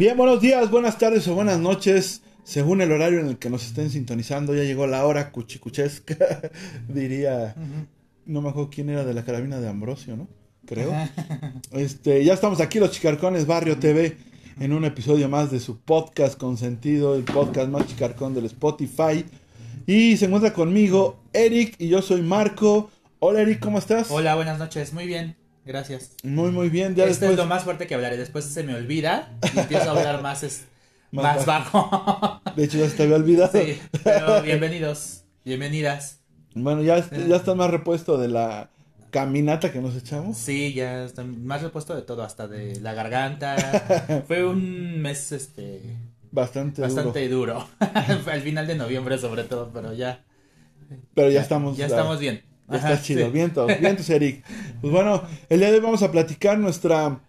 Bien, buenos días, buenas tardes o buenas noches, según el horario en el que nos estén sintonizando. Ya llegó la hora cuchicuchesca, diría. No me acuerdo quién era de la carabina de Ambrosio, ¿no? Creo. Este, ya estamos aquí, los Chicarcones Barrio TV, en un episodio más de su podcast consentido, el podcast más chicarcón del Spotify. Y se encuentra conmigo Eric y yo soy Marco. Hola Eric, ¿cómo estás? Hola, buenas noches, muy bien, gracias. Muy, muy bien. Ya este después... es lo más fuerte que hablaré, después se me olvida y empiezo a hablar más, es, Más más, bajo. De hecho, ya se te había olvidado. sí, pero bienvenidos, bienvenidas. Bueno, ya, ya estás más repuesto de la caminata que nos echamos. Sí, ya estoy más repuesto de todo, hasta de la garganta. Fue un mes este Bastante, duro. bastante duro. Al final de noviembre sobre todo, pero ya. Pero ya estamos. Ya ya- estamos bien. Ajá, está chido. sí. Vientos, vientos, Eric. Pues bueno, el día de hoy vamos a platicar nuestra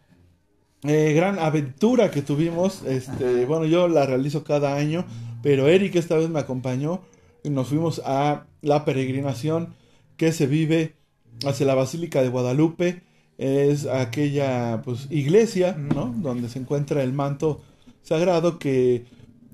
eh, gran aventura que tuvimos. Este, bueno, yo la realizo cada año, pero Eric esta vez me acompañó y nos fuimos a la peregrinación que se vive hacia la Basílica de Guadalupe. Es aquella pues iglesia, ¿no? Donde se encuentra el manto sagrado que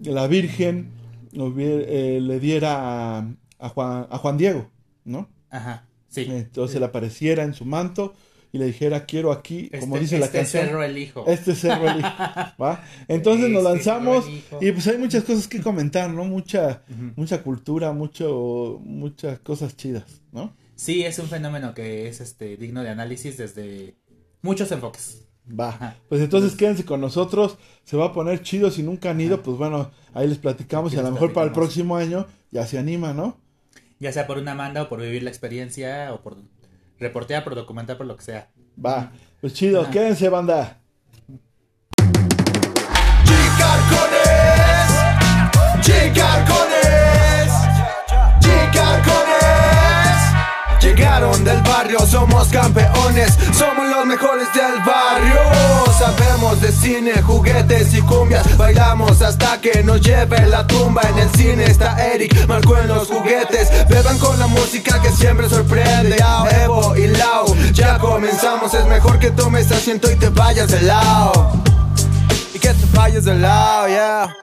la Virgen eh, le diera a, a Juan, a Juan Diego, ¿no? Ajá, sí. Entonces le apareciera en su manto y le dijera, quiero aquí, como Este- dice la este canción, cerro elijo. este cerro eli-". ¿va? Entonces nos Este lanzamos elijo. y pues hay muchas cosas que comentar, ¿no? Mucha, mucha cultura, mucho, muchas cosas chidas, ¿no? Sí, es un fenómeno que es este digno de análisis desde muchos enfoques. Va. Pues entonces quédense con nosotros, se va a poner chido si nunca han ido, pues bueno, ahí les platicamos y a lo mejor para el próximo año ya se anima, ¿no? Ya sea por una manda o por vivir la experiencia o por reportear, por documentar, por lo que sea. Va. Pues chido, Ajá. quédense, banda. Chicarcones, chicarcones, chicarcones. Llegaron del barrio, somos campeones, somos los mejores del barrio. Sabemos de cine, juguetes y cumbias, bailamos hasta que nos lleve la tumba. En el cine está Eric, marcó en los juguetes. Beban con la música que siempre sorprende. Evo y Lau, ya comenzamos. Es mejor que tomes asiento y te vayas de lado. Y que te vayas de lado, yeah.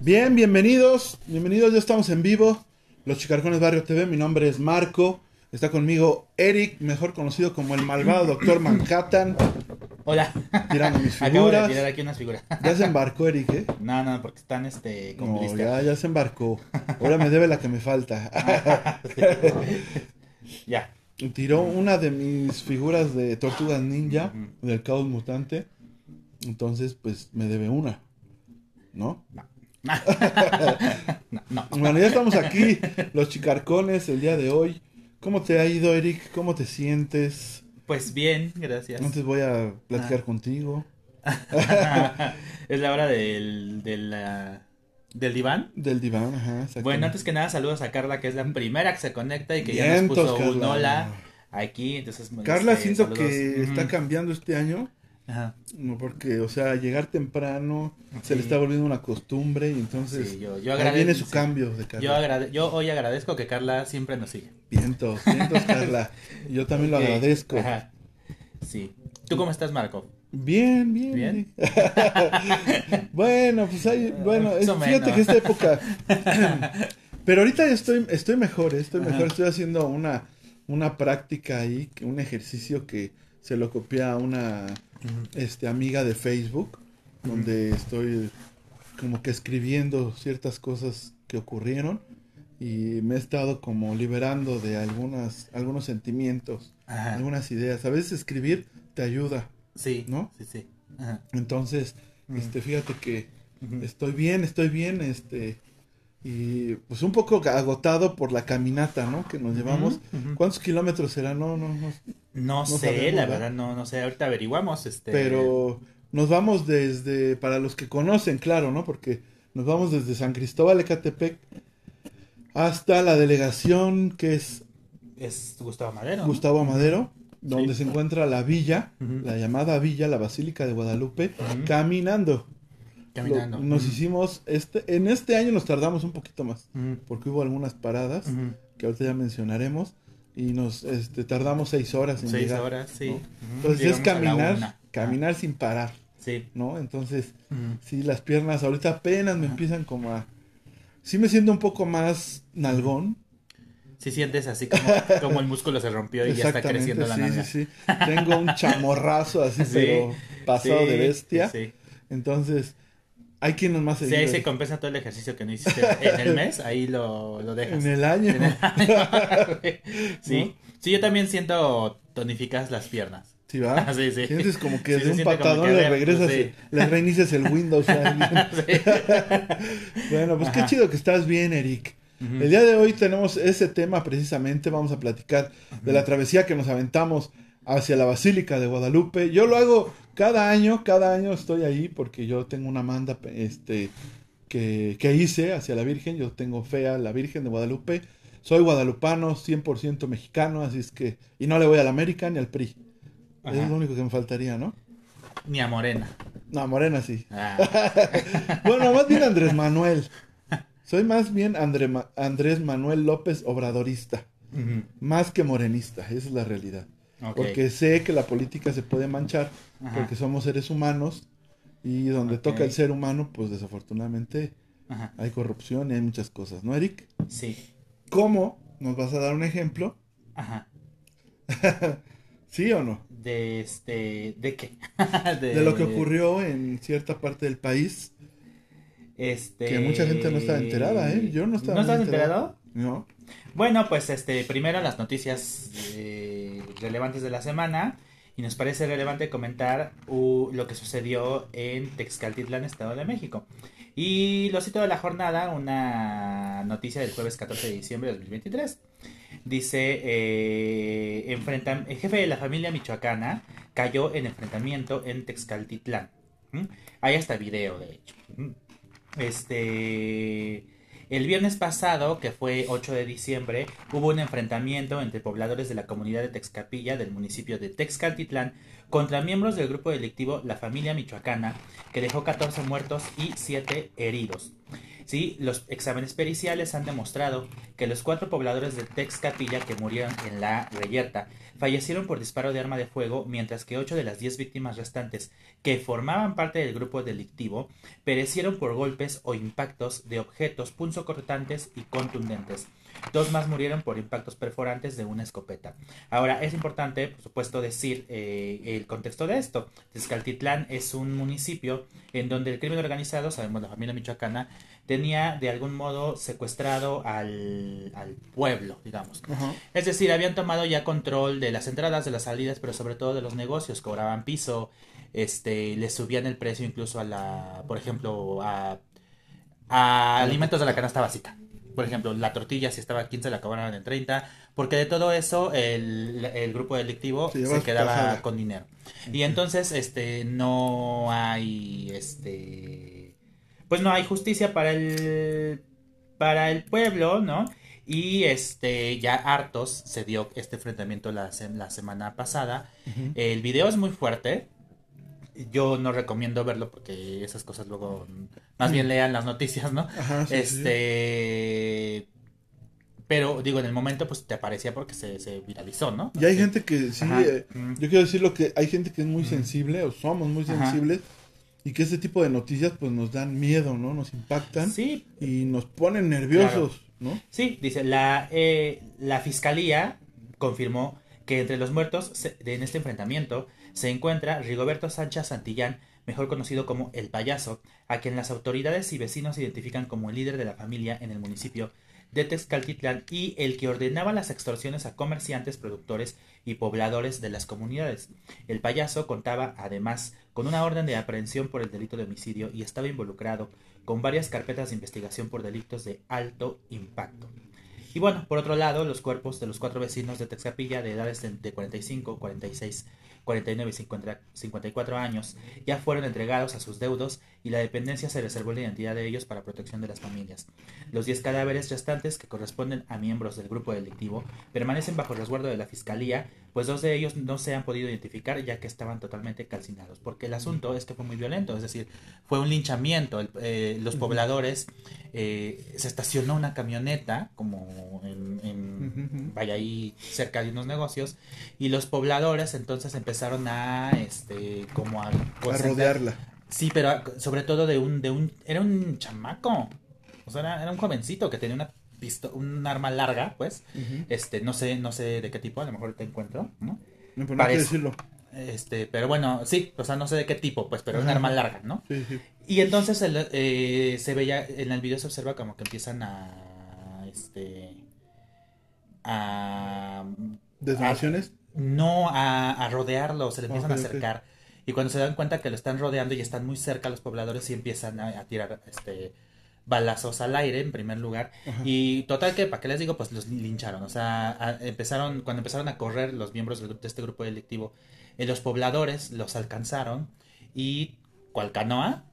Bien, bienvenidos, bienvenidos, ya estamos en vivo. Los Chicarcones Barrio TV, mi nombre es Marco. Está conmigo Eric, mejor conocido como el malvado Doctor Manhattan. Hola. Tirando mis Acabo de figuras. tirar aquí unas figuras. Ya se embarcó Eric, ¿eh? No, no, porque están este con No, ya, ya se embarcó. Ahora me debe la que me falta. Ya. Tiró una de mis figuras de Tortugas Ninja, del Caos Mutante. Entonces, pues me debe una. ¿No? No, no. Bueno, ya estamos aquí, los chicarcones, el día de hoy. ¿Cómo te ha ido, Eric? ¿Cómo te sientes? Pues bien, gracias. Antes voy a Ah. platicar contigo. es la hora del, de la- del diván. Del diván, ajá. Bueno, antes que nada, saludos a Carla, que es la primera que se conecta y que ya nos puso un Carla. hola aquí. Entonces, Carla, este, siento saludos. que está cambiando este año. Ajá. no, Porque, o sea, llegar temprano se le está volviendo una costumbre. Y entonces, Sí, yo, yo ahí agradezco. viene su sí. cambio de Carla. Yo, agrade- yo hoy agradezco que Carla siempre nos sigue. Vientos, vientos, Carla. Yo también lo agradezco. Ajá. Sí. ¿Tú cómo estás, Marco? Bien, bien. ¿Bien? bueno, pues hay, bueno, es- fíjate que esta época. Pero ahorita estoy, estoy mejor, eh, estoy Ajá. mejor. Estoy haciendo una, una práctica ahí, un ejercicio que se lo copié a una este, amiga de Facebook, donde estoy como que escribiendo ciertas cosas que ocurrieron y me he estado como liberando de algunas, algunos sentimientos, Ajá. algunas ideas. A veces escribir te ayuda. Sí. ¿No? Sí, sí. Ajá. Entonces, este, fíjate que estoy bien, estoy bien, este, y pues un poco agotado por la caminata, ¿no? Que nos llevamos. ¿Cuántos kilómetros será? No, no, no. No, sé, sabemos, la ¿verdad? no, no sé. Ahorita averiguamos. Este... Pero nos vamos desde, para los que conocen, claro, ¿no? Porque nos vamos desde San Cristóbal, Ecatepec, hasta la delegación que es Es Gustavo Madero. ¿no? Gustavo Amadero, donde Sí. se encuentra la villa, la llamada villa, la Basílica de Guadalupe, caminando. Caminando. Lo- nos hicimos, este, en este año nos tardamos un poquito más, porque hubo algunas paradas que ahorita ya mencionaremos, y nos este, tardamos seis horas en Seis llegar. horas, sí. Entonces es Llegamos caminar, caminar sin parar, Sí. ¿no? Entonces, sí, las piernas ahorita apenas me empiezan como a... Sí me siento un poco más nalgón. Sí sientes así como, como el músculo se rompió y ya está creciendo la sí, nalga. sí, sí. Tengo un chamorrazo así, Sí, pero pasado de bestia. Sí, Entonces, hay quienes más Sí, seguido ahí se compensa todo el ejercicio que no hiciste en el mes, ahí lo, lo dejas. en el año. En el año. sí. ¿No? sí, yo también siento tonificas las piernas. Sí, va. Sí, sí. Sientes como que Sí, de se un patadón le regresas, sí. le reinicias el Windows. Bueno, pues qué chido que estás bien, Eric. El día de hoy tenemos ese tema precisamente, vamos a platicar de la travesía que nos aventamos hacia la Basílica de Guadalupe. Yo lo hago cada año, cada año estoy ahí porque yo tengo una manda este, que, que hice hacia la Virgen, yo tengo fe a la Virgen de Guadalupe. Soy guadalupano, 100% mexicano, así es que... Y no le voy al América ni al PRI. Ajá. Es lo único que me faltaría, ¿no? Ni a Morena. No, Morena sí. Ah, Bueno, más bien Andrés Manuel. Soy más bien André Ma- Andrés Manuel López Obradorista, más que morenista, esa es la realidad. Porque sé que la política se puede manchar, Ajá. porque somos seres humanos y donde toca el ser humano, pues desafortunadamente Ajá. hay corrupción y hay muchas cosas, ¿no, Eric? Sí. ¿Cómo? ¿Nos vas a dar un ejemplo? Ajá. ¿Sí o no? De este. ¿De qué? De lo que ocurrió en cierta parte del país, Este. que mucha gente no estaba enterada, ¿eh? Yo no estaba ¿No estás enterado? No. Bueno, pues este, primero las noticias eh, relevantes de la semana. Y nos parece relevante comentar uh, lo que sucedió en Texcaltitlán, Estado de México. Y lo cito de la jornada, una noticia del jueves 14 de diciembre de 2023. Dice, eh, el jefe de la familia michoacana cayó en enfrentamiento en Texcaltitlán. ¿Mm? Hay hasta video, de hecho. ¿Mm? Este... El viernes pasado, que fue 8 de diciembre, hubo un enfrentamiento entre pobladores de la comunidad de Texcapilla del municipio de Texcaltitlán contra miembros del grupo delictivo La Familia Michoacana, que dejó 14 muertos y 7 heridos. Sí, los exámenes periciales han demostrado que los cuatro pobladores de Texcapilla que murieron en la reyerta fallecieron por disparo de arma de fuego, mientras que 8 de las 10 víctimas restantes, que formaban parte del grupo delictivo, perecieron por golpes o impactos de objetos punzocortantes y contundentes. Dos más murieron por impactos perforantes de una escopeta. Ahora, es importante, por supuesto, decir eh, el contexto de esto. Texcaltitlán es un municipio en donde el crimen organizado, sabemos la familia michoacana, tenía de algún modo secuestrado al, al pueblo, digamos. Es decir, habían tomado ya control de las entradas, de las salidas, pero sobre todo de los negocios, cobraban piso, este, les subían el precio incluso a la, por ejemplo, a, a alimentos de la canasta básica. Por ejemplo, la tortilla si estaba a 15 la acababan en 30, porque de todo eso el, el grupo delictivo Se quedaba con dinero. Y entonces, este, no hay, este, pues no hay justicia para el, para el pueblo, ¿no? Y este, ya hartos se dio este enfrentamiento la, se- la semana pasada. El video es muy fuerte. Yo no recomiendo verlo porque esas cosas luego, más bien lean las noticias, ¿no? Ajá, sí, este, pero digo, en el momento pues te aparecía porque se, se viralizó, ¿no? Y hay Sí. gente que sí, eh, Mm. yo quiero decir lo que hay gente que es muy Ujú. sensible o somos muy Ajá. sensibles y que este tipo de noticias pues nos dan miedo, ¿no? Nos impactan Sí, y nos ponen nerviosos, ¿no? Sí, dice, la, eh, la fiscalía confirmó que entre los muertos se- de- en este enfrentamiento se encuentra Rigoberto Sánchez Santillán, mejor conocido como El Payaso, a quien las autoridades y vecinos identifican como el líder de la familia en el municipio de Texcaltitlán y el que ordenaba las extorsiones a comerciantes, productores y pobladores de las comunidades. El payaso contaba además con una orden de aprehensión por el delito de homicidio y estaba involucrado con varias carpetas de investigación por delitos de alto impacto. Y bueno, por otro lado, los cuerpos de los cuatro vecinos de Texcapilla de edades de, de 45, 46, 49 y 50 54 años ya fueron entregados a sus deudos y la dependencia se reservó la identidad de ellos para protección de las familias. Los 10 cadáveres restantes, que corresponden a miembros del grupo delictivo, permanecen bajo resguardo de la fiscalía, pues dos de ellos no se han podido identificar ya que estaban totalmente calcinados. Porque el asunto es que fue muy violento, es decir, fue un linchamiento. El- eh, los pobladores eh, se estacionó una camioneta como en, en- vaya ahí cerca de unos negocios y los pobladores entonces empezaron a este como a, a rodearla. Sí, pero sobre todo de un de un era un chamaco. O sea, era, era un jovencito que tenía una pisto un arma larga, pues. Este, no sé, no sé de qué tipo, a lo mejor te encuentro, ¿no? No, pero no hay que decirlo. Este, pero bueno, sí, o sea, no sé de qué tipo, pues, pero es un arma larga, ¿no? Sí, sí. Y entonces el, eh, se veía, en el video se observa como que empiezan a, este, a... ¿Detonaciones? No, a, a rodearlo, se le empiezan a acercar. Y cuando se dan cuenta que lo están rodeando y están muy cerca los pobladores, y empiezan a, a tirar este balazos al aire en primer lugar. Ajá. Y total que, ¿para qué les digo? Pues los lincharon. O sea, a- empezaron, cuando empezaron a correr los miembros de este grupo delictivo, eh, los pobladores los alcanzaron y, cual canoa,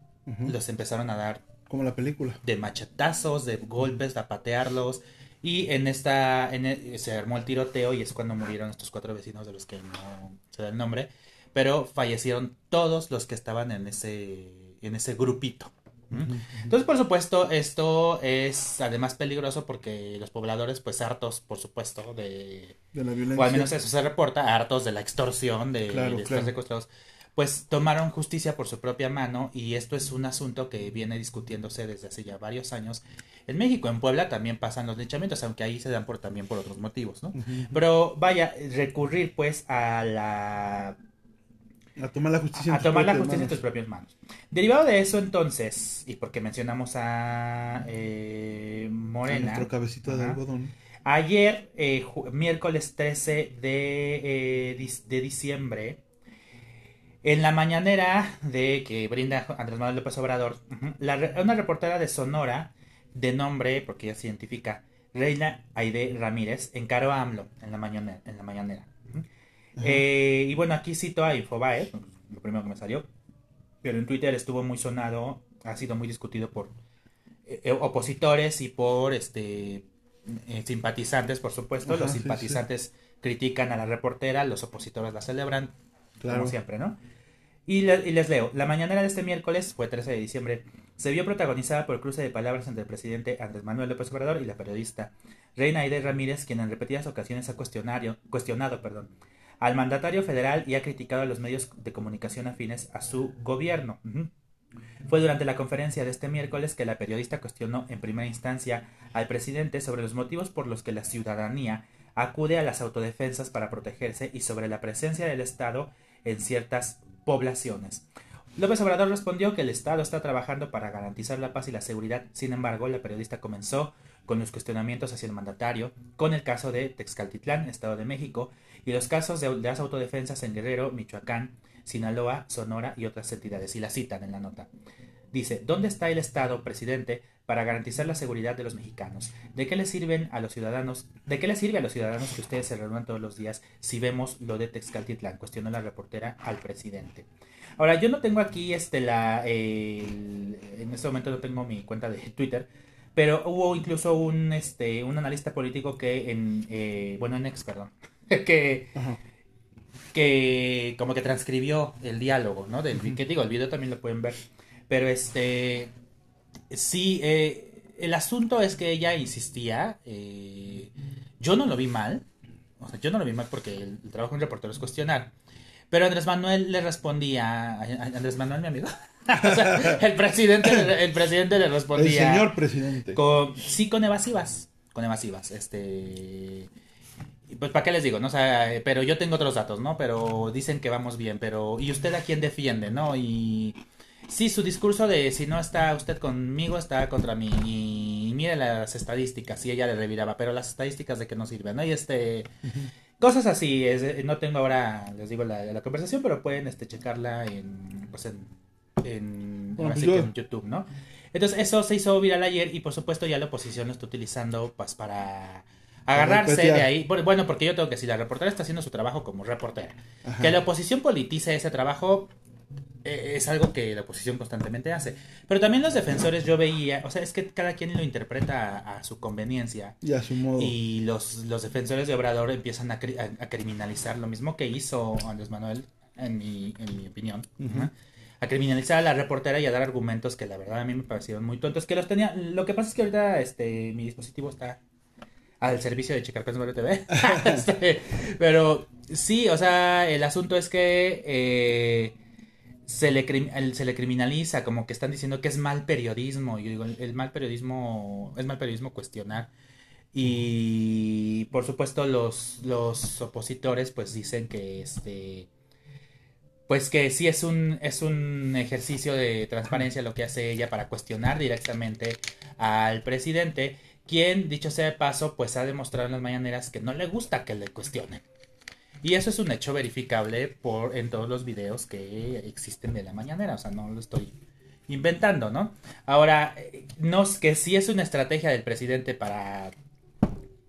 los empezaron a dar Como la película. de machetazos, de golpes, de patearlos. Y en esta, en e- se armó el tiroteo y es cuando murieron estos cuatro vecinos de los que no se da el nombre. Pero fallecieron todos los que estaban en ese, en ese grupito. ¿m? Entonces, por supuesto, esto es además peligroso porque los pobladores, pues hartos, por supuesto, de, De la violencia. o al menos eso se reporta, hartos de la extorsión, de, Claro, de estar claro. secuestrados, pues tomaron justicia por su propia mano y esto es un asunto que viene discutiéndose desde hace ya varios años. En México, en Puebla también pasan los linchamientos, aunque ahí se dan por también por otros motivos, ¿no? Pero vaya, recurrir pues a la A tomar la justicia en a tus tomar la justicia en tus manos. propias manos. Derivado de eso, entonces, y porque mencionamos a eh, A Morena, nuestro cabecito de algodón. ayer, eh, miércoles 13 de, eh, de diciembre, en la mañanera de que brinda Andrés Manuel López Obrador, la una reportera de Sonora, de nombre, porque ella se identifica, Reina Aide Ramírez, encaró a AMLO en la mañanera. En la mañanera. Eh, y bueno, aquí cito a Infobae, lo primero que me salió, pero en Twitter estuvo muy sonado, ha sido muy discutido por eh, eh, opositores y por este eh, simpatizantes, por supuesto. Ajá, los sí, simpatizantes critican a la reportera, los opositores la celebran, Claro. como siempre, ¿no? Y, le- y les leo, la mañanera de este miércoles, fue 13 de diciembre, se vio protagonizada por el cruce de palabras entre el presidente Andrés Manuel López Obrador y la periodista Reina Aide Ramírez, quien en repetidas ocasiones ha cuestionario, cuestionado perdón, al mandatario federal y ha criticado a los medios de comunicación afines a su gobierno. Fue durante la conferencia de este miércoles que la periodista cuestionó en primera instancia al presidente sobre los motivos por los que la ciudadanía acude a las autodefensas para protegerse y sobre la presencia del Estado en ciertas poblaciones. López Obrador respondió que el Estado está trabajando para garantizar la paz y la seguridad. Sin embargo, la periodista comenzó con los cuestionamientos hacia el mandatario, con el caso de Texcaltitlán, Estado de México, y los casos de, de las autodefensas en Guerrero, Michoacán, Sinaloa, Sonora y otras entidades. Y la citan en la nota. Dice, ¿dónde está el Estado, presidente, para garantizar la seguridad de los mexicanos? ¿De qué le sirven a los ciudadanos? ¿De qué le sirve a los ciudadanos que ustedes se reúnan todos los días si vemos lo de Texcaltitlán? Cuestionó la reportera al presidente. Ahora, yo no tengo aquí este la en este momento no tengo mi cuenta de Twitter, pero hubo incluso un este un analista político que en eh, bueno en ex perdón que Ajá. que como que transcribió el diálogo, ¿no? Del, que digo, el video también lo pueden ver. Pero este, sí, eh, el asunto es que ella insistía, eh, yo no lo vi mal, o sea, yo no lo vi mal porque el, el trabajo de un reportero es cuestionar. Pero Andrés Manuel le respondía, Andrés Manuel, mi amigo, O sea, el presidente, le- el presidente le El respondía señor presidente. con, sí, con evasivas. Con evasivas. Este. Pues, ¿para qué les digo? No? O sea, eh, pero yo tengo otros datos, ¿no? Pero dicen que vamos bien, pero. ¿Y usted a quién defiende, no? Y. Sí, su discurso de si no está usted conmigo, está contra mí. Y, mire las estadísticas. Y ella le reviraba, pero las estadísticas de que no sirven, ¿no? Y este. Cosas así. Es, eh, no tengo ahora, les digo, la, la conversación, pero pueden este, checarla en. Pues en. En, Bueno, ahora sí yo- que en YouTube, ¿no? Entonces eso se hizo viral ayer y por supuesto ya la oposición lo está utilizando pues para agarrarse de ahí. Por- Bueno, porque yo tengo que decir, la reportera está haciendo su trabajo como reportera. Ajá. Que la oposición politice ese trabajo eh, es algo que la oposición constantemente hace. Pero también los defensores yo veía, o sea, es que cada quien lo interpreta a, a su conveniencia. Y a su modo. Y los, los defensores de Obrador empiezan a, cri- a- a criminalizar lo mismo que hizo Andrés Manuel, en mi, en mi opinión. A criminalizar a la reportera y a dar argumentos que la verdad a mí me parecieron muy tontos. Que los tenía. Lo que pasa es que ahorita este mi dispositivo está al servicio de Chicarcones Barrio TV. Este, pero sí, o sea, el asunto es que eh, se, le se le criminaliza, como que están diciendo que es mal periodismo. Yo digo, el, el mal periodismo, es mal periodismo cuestionar. Y por supuesto los, los opositores pues dicen que este pues que sí es un es un ejercicio de transparencia lo que hace ella para cuestionar directamente al presidente, quien dicho sea de paso pues ha demostrado en las mañaneras que no le gusta que le cuestionen. Y eso es un hecho verificable por en todos los videos que existen de la mañanera, o sea, no lo estoy inventando, ¿no? Ahora, eh, no que sí es una estrategia del presidente para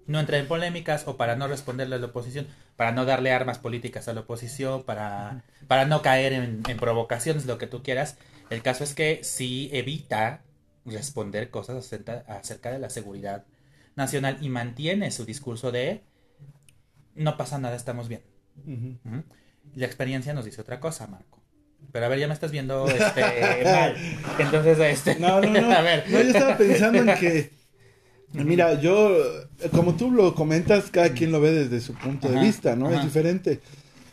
no entrar en polémicas o para no responderle a la oposición, para no darle armas políticas a la oposición, para, para no caer en, en provocaciones, lo que tú quieras. El caso es que sí evita responder cosas acerca, acerca de la seguridad nacional y mantiene su discurso de no pasa nada, estamos bien. La experiencia nos dice otra cosa, Marco. Pero a ver, ya me estás viendo este, mal. Entonces, este. No, no, no. a ver. No, yo estaba pensando en que. Mira, yo, como tú lo comentas, cada quien lo ve desde su punto de vista, ¿no? ajá. Es diferente.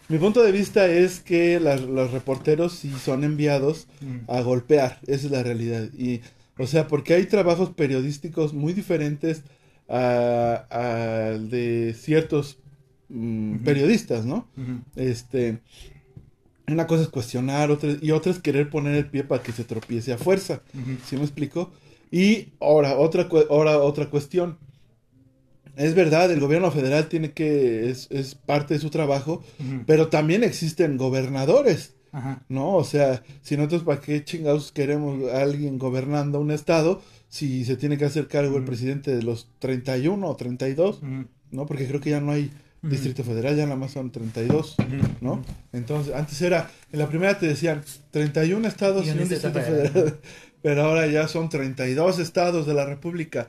Mi punto de vista es que las- los reporteros sí son enviados Mm. a golpear, esa es la realidad. Y, o sea, porque hay trabajos periodísticos muy diferentes a, a de ciertos mm, periodistas, ¿no? Este, una cosa es cuestionar, otra, y otra es querer poner el pie para que se tropiece a fuerza. Ujú. ¿Sí me explico? Y ahora, otra, ahora, otra cuestión. Es verdad, el gobierno federal tiene que, es, es parte de su trabajo, pero también existen gobernadores, Ajá. ¿no? O sea, si nosotros para qué chingados queremos a alguien gobernando un estado si se tiene que hacer cargo el presidente de los 31 o 32, Ujú. ¿no? Porque creo que ya no hay distrito federal, ya nada más son 32, Ujú. ¿no? Entonces, antes era, en la primera te decían 31 estados Y y un un distrito distrito federal, pero ahora ya son 32 estados de la República.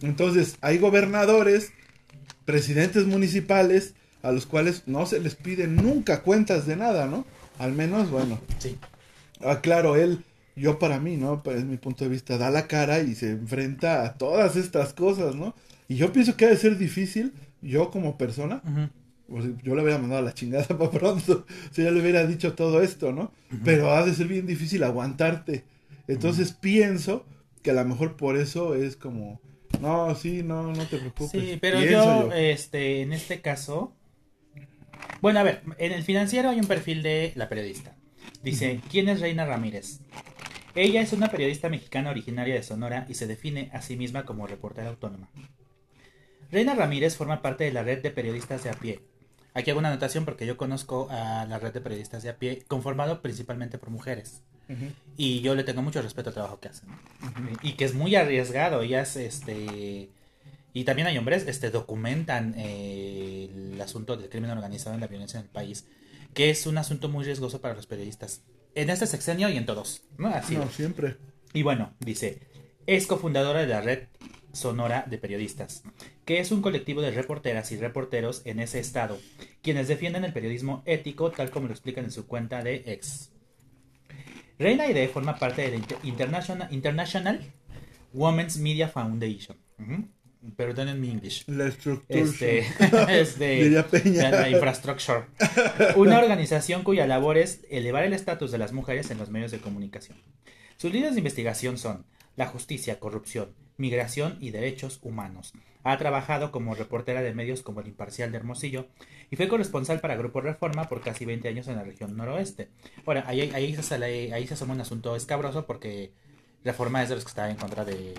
Entonces, hay gobernadores, presidentes municipales, a los cuales no se les pide nunca cuentas de nada, ¿no? Al menos, bueno, Sí. ah, claro, él, yo para mí, ¿no? Pues, mi punto de vista, da la cara y se enfrenta a todas estas cosas, ¿no? Y yo pienso que ha de ser difícil, yo como persona, yo le hubiera mandado a la chingada para pronto. Si ya le hubiera dicho todo esto, ¿no? Pero ha de ser bien difícil aguantarte. Entonces pienso que a lo mejor por eso es como, no, sí, no, no te preocupes. Sí, pero Pienso yo, este, en este caso. Bueno, a ver, en el financiero hay un perfil de la periodista. Dice, ¿quién es Reina Ramírez? Ella es una periodista mexicana originaria de Sonora y se define a sí misma como reportera autónoma. Reina Ramírez forma parte de la red de periodistas de a pie. Aquí hago una anotación porque yo conozco a la red de periodistas de a pie, conformado principalmente por mujeres. Y yo le tengo mucho respeto al trabajo que hacen. Y que es muy arriesgado. Ellas, este. Y también hay hombres, este, documentan eh, el asunto del crimen organizado en la violencia en el país, que es un asunto muy riesgoso para los periodistas. En este sexenio y en todos, ¿no? Así. No, siempre. Y bueno, dice, es cofundadora de la red Sonora de Periodistas, que es un colectivo de reporteras y reporteros en ese estado, quienes defienden el periodismo ético tal como lo explican en su cuenta de ex. Reina Ide forma parte de la Inter- International, International Women's Media Foundation. Perdonen mi English. La estructura. Este, este, la, la infrastructure. Una organización cuya labor es elevar el estatus de las mujeres en los medios de comunicación. Sus líneas de investigación son la justicia, corrupción, migración y derechos humanos. Ha trabajado como reportera de medios como El Imparcial de Hermosillo y fue corresponsal para Grupo Reforma por casi 20 años en la región noroeste. Ahora, ahí, ahí, se, sale- ahí se asoma un asunto escabroso porque Reforma es de los que está en contra de,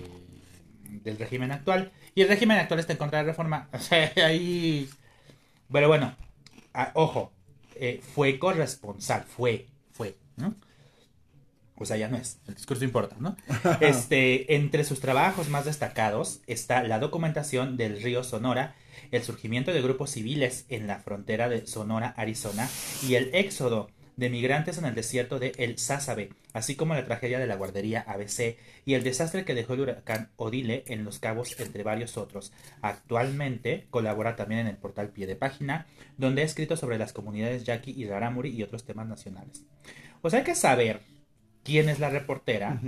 del régimen actual y el régimen actual está en contra de Reforma. O sea, ahí... Pero bueno, ojo, eh, fue corresponsal, fue, fue, ¿no? O sea, ya no es, el discurso importa, ¿no? Este, entre sus trabajos más destacados está la documentación del río Sonora, el surgimiento de grupos civiles en la frontera de Sonora, Arizona, y el éxodo de migrantes en el desierto de El Sázabe, así como la tragedia de la guardería ABC y el desastre que dejó el huracán Odile en Los Cabos, entre varios otros. Actualmente colabora también en el portal Pie de Página, donde ha escrito sobre las comunidades yaqui y rarámuri y otros temas nacionales. O sea, hay que saber quién es la reportera.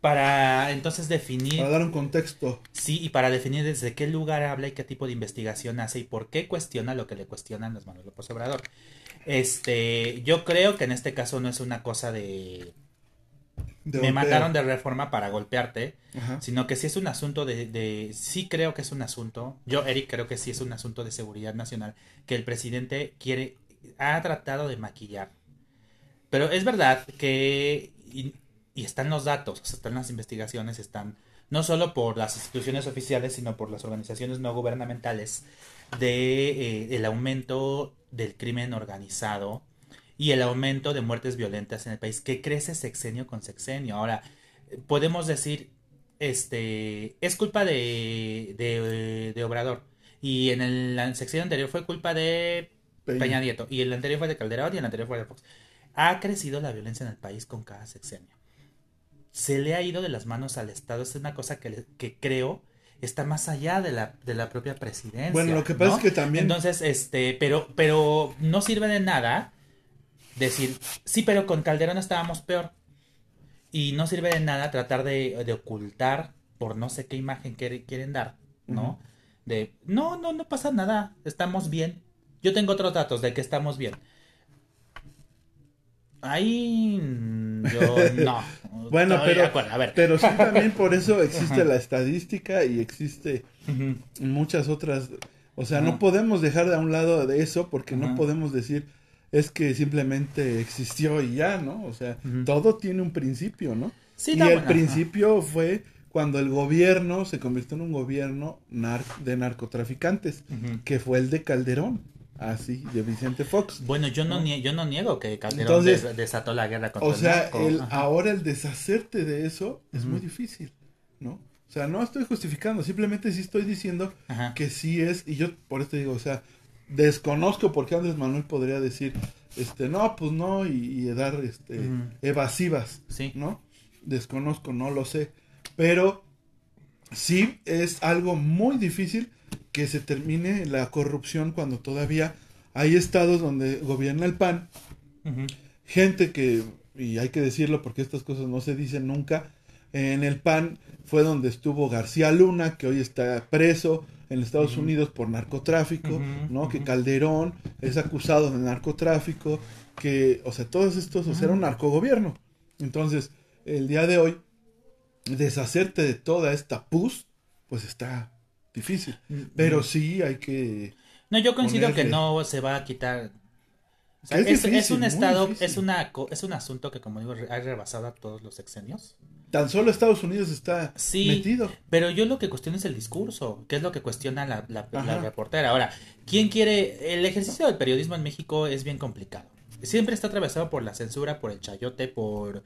Para entonces definir... Para dar un contexto. Sí, y para definir desde qué lugar habla y qué tipo de investigación hace y por qué cuestiona lo que le cuestionan los Manuel López Obrador. Este, yo creo que en este caso no es una cosa de... de me golpeo. mandaron de reforma para golpearte, Ajá. sino que sí es un asunto de, de... Sí creo que es un asunto, yo Eric creo que sí es un asunto de seguridad nacional, que el presidente quiere, ha tratado de maquillar. Pero es verdad que... Y, y están los datos, están las investigaciones, están no solo por las instituciones oficiales, sino por las organizaciones no gubernamentales, de eh, el aumento del crimen organizado y el aumento de muertes violentas en el país, que crece sexenio con sexenio. Ahora, podemos decir, este, es culpa de, de, de Obrador. Y en el sexenio anterior fue culpa de Peña. Peña Nieto. Y el anterior fue de Calderón y el anterior fue de Fox. Ha crecido la violencia en el país con cada sexenio. Se le ha ido de las manos al Estado. Es una cosa que, que creo está más allá de la, de la propia presidencia. Bueno, lo que pasa ¿no? es que también- Entonces, este, pero, pero no sirve de nada decir, sí, pero con Calderón estábamos peor. Y no sirve de nada tratar de, de ocultar por no sé qué imagen que quieren dar, ¿no? De, no, no, no pasa nada, estamos bien. Yo tengo otros datos de que estamos bien. Ahí yo no. Bueno, Estoy pero, acuerdo, a ver. pero sí también por eso existe la estadística y existe muchas otras. O sea, no podemos dejar de a un lado de eso porque no podemos decir es que simplemente existió y ya, ¿no? O sea, todo tiene un principio, ¿no? Sí, y no, el bueno, principio fue cuando el gobierno se convirtió en un gobierno nar- de narcotraficantes, que fue el de Calderón, así, de Vicente Fox. Bueno, yo no, yo no niego que Calderón Entonces, des- desató la guerra contra O sea, el narco. el, Ajá. ahora el deshacerte de eso es muy difícil, ¿no? O sea, no estoy justificando, simplemente sí estoy diciendo Ajá. que sí es, y yo por esto digo, o sea, desconozco por qué Andrés Manuel podría decir, este, no, pues no, y, y dar este, evasivas, Sí. ¿no? Desconozco, no lo sé, pero sí es algo muy difícil que se termine la corrupción cuando todavía hay estados donde gobierna el PAN, gente que, y hay que decirlo porque estas cosas no se dicen nunca, en el PAN fue donde estuvo García Luna, que hoy está preso en Estados. Unidos por narcotráfico, ¿no? Que. Calderón es acusado de narcotráfico, que, o sea, todos estos, o sea, era un narcogobierno. Entonces, el día de hoy, deshacerte de toda esta pus, pues está difícil. Pero sí hay que... No, yo coincido que no se va a quitar. O sea, Es es, un estado, es una co- es un asunto que como digo ha rebasado a todos los sexenios. Tan solo Estados Unidos está Sí, metido. pero yo lo que cuestiono es el discurso, que es lo que cuestiona la, la- la reportera. Ahora, ¿quién quiere? El ejercicio del periodismo en México es bien complicado. Siempre está atravesado por la censura, por el chayote, por,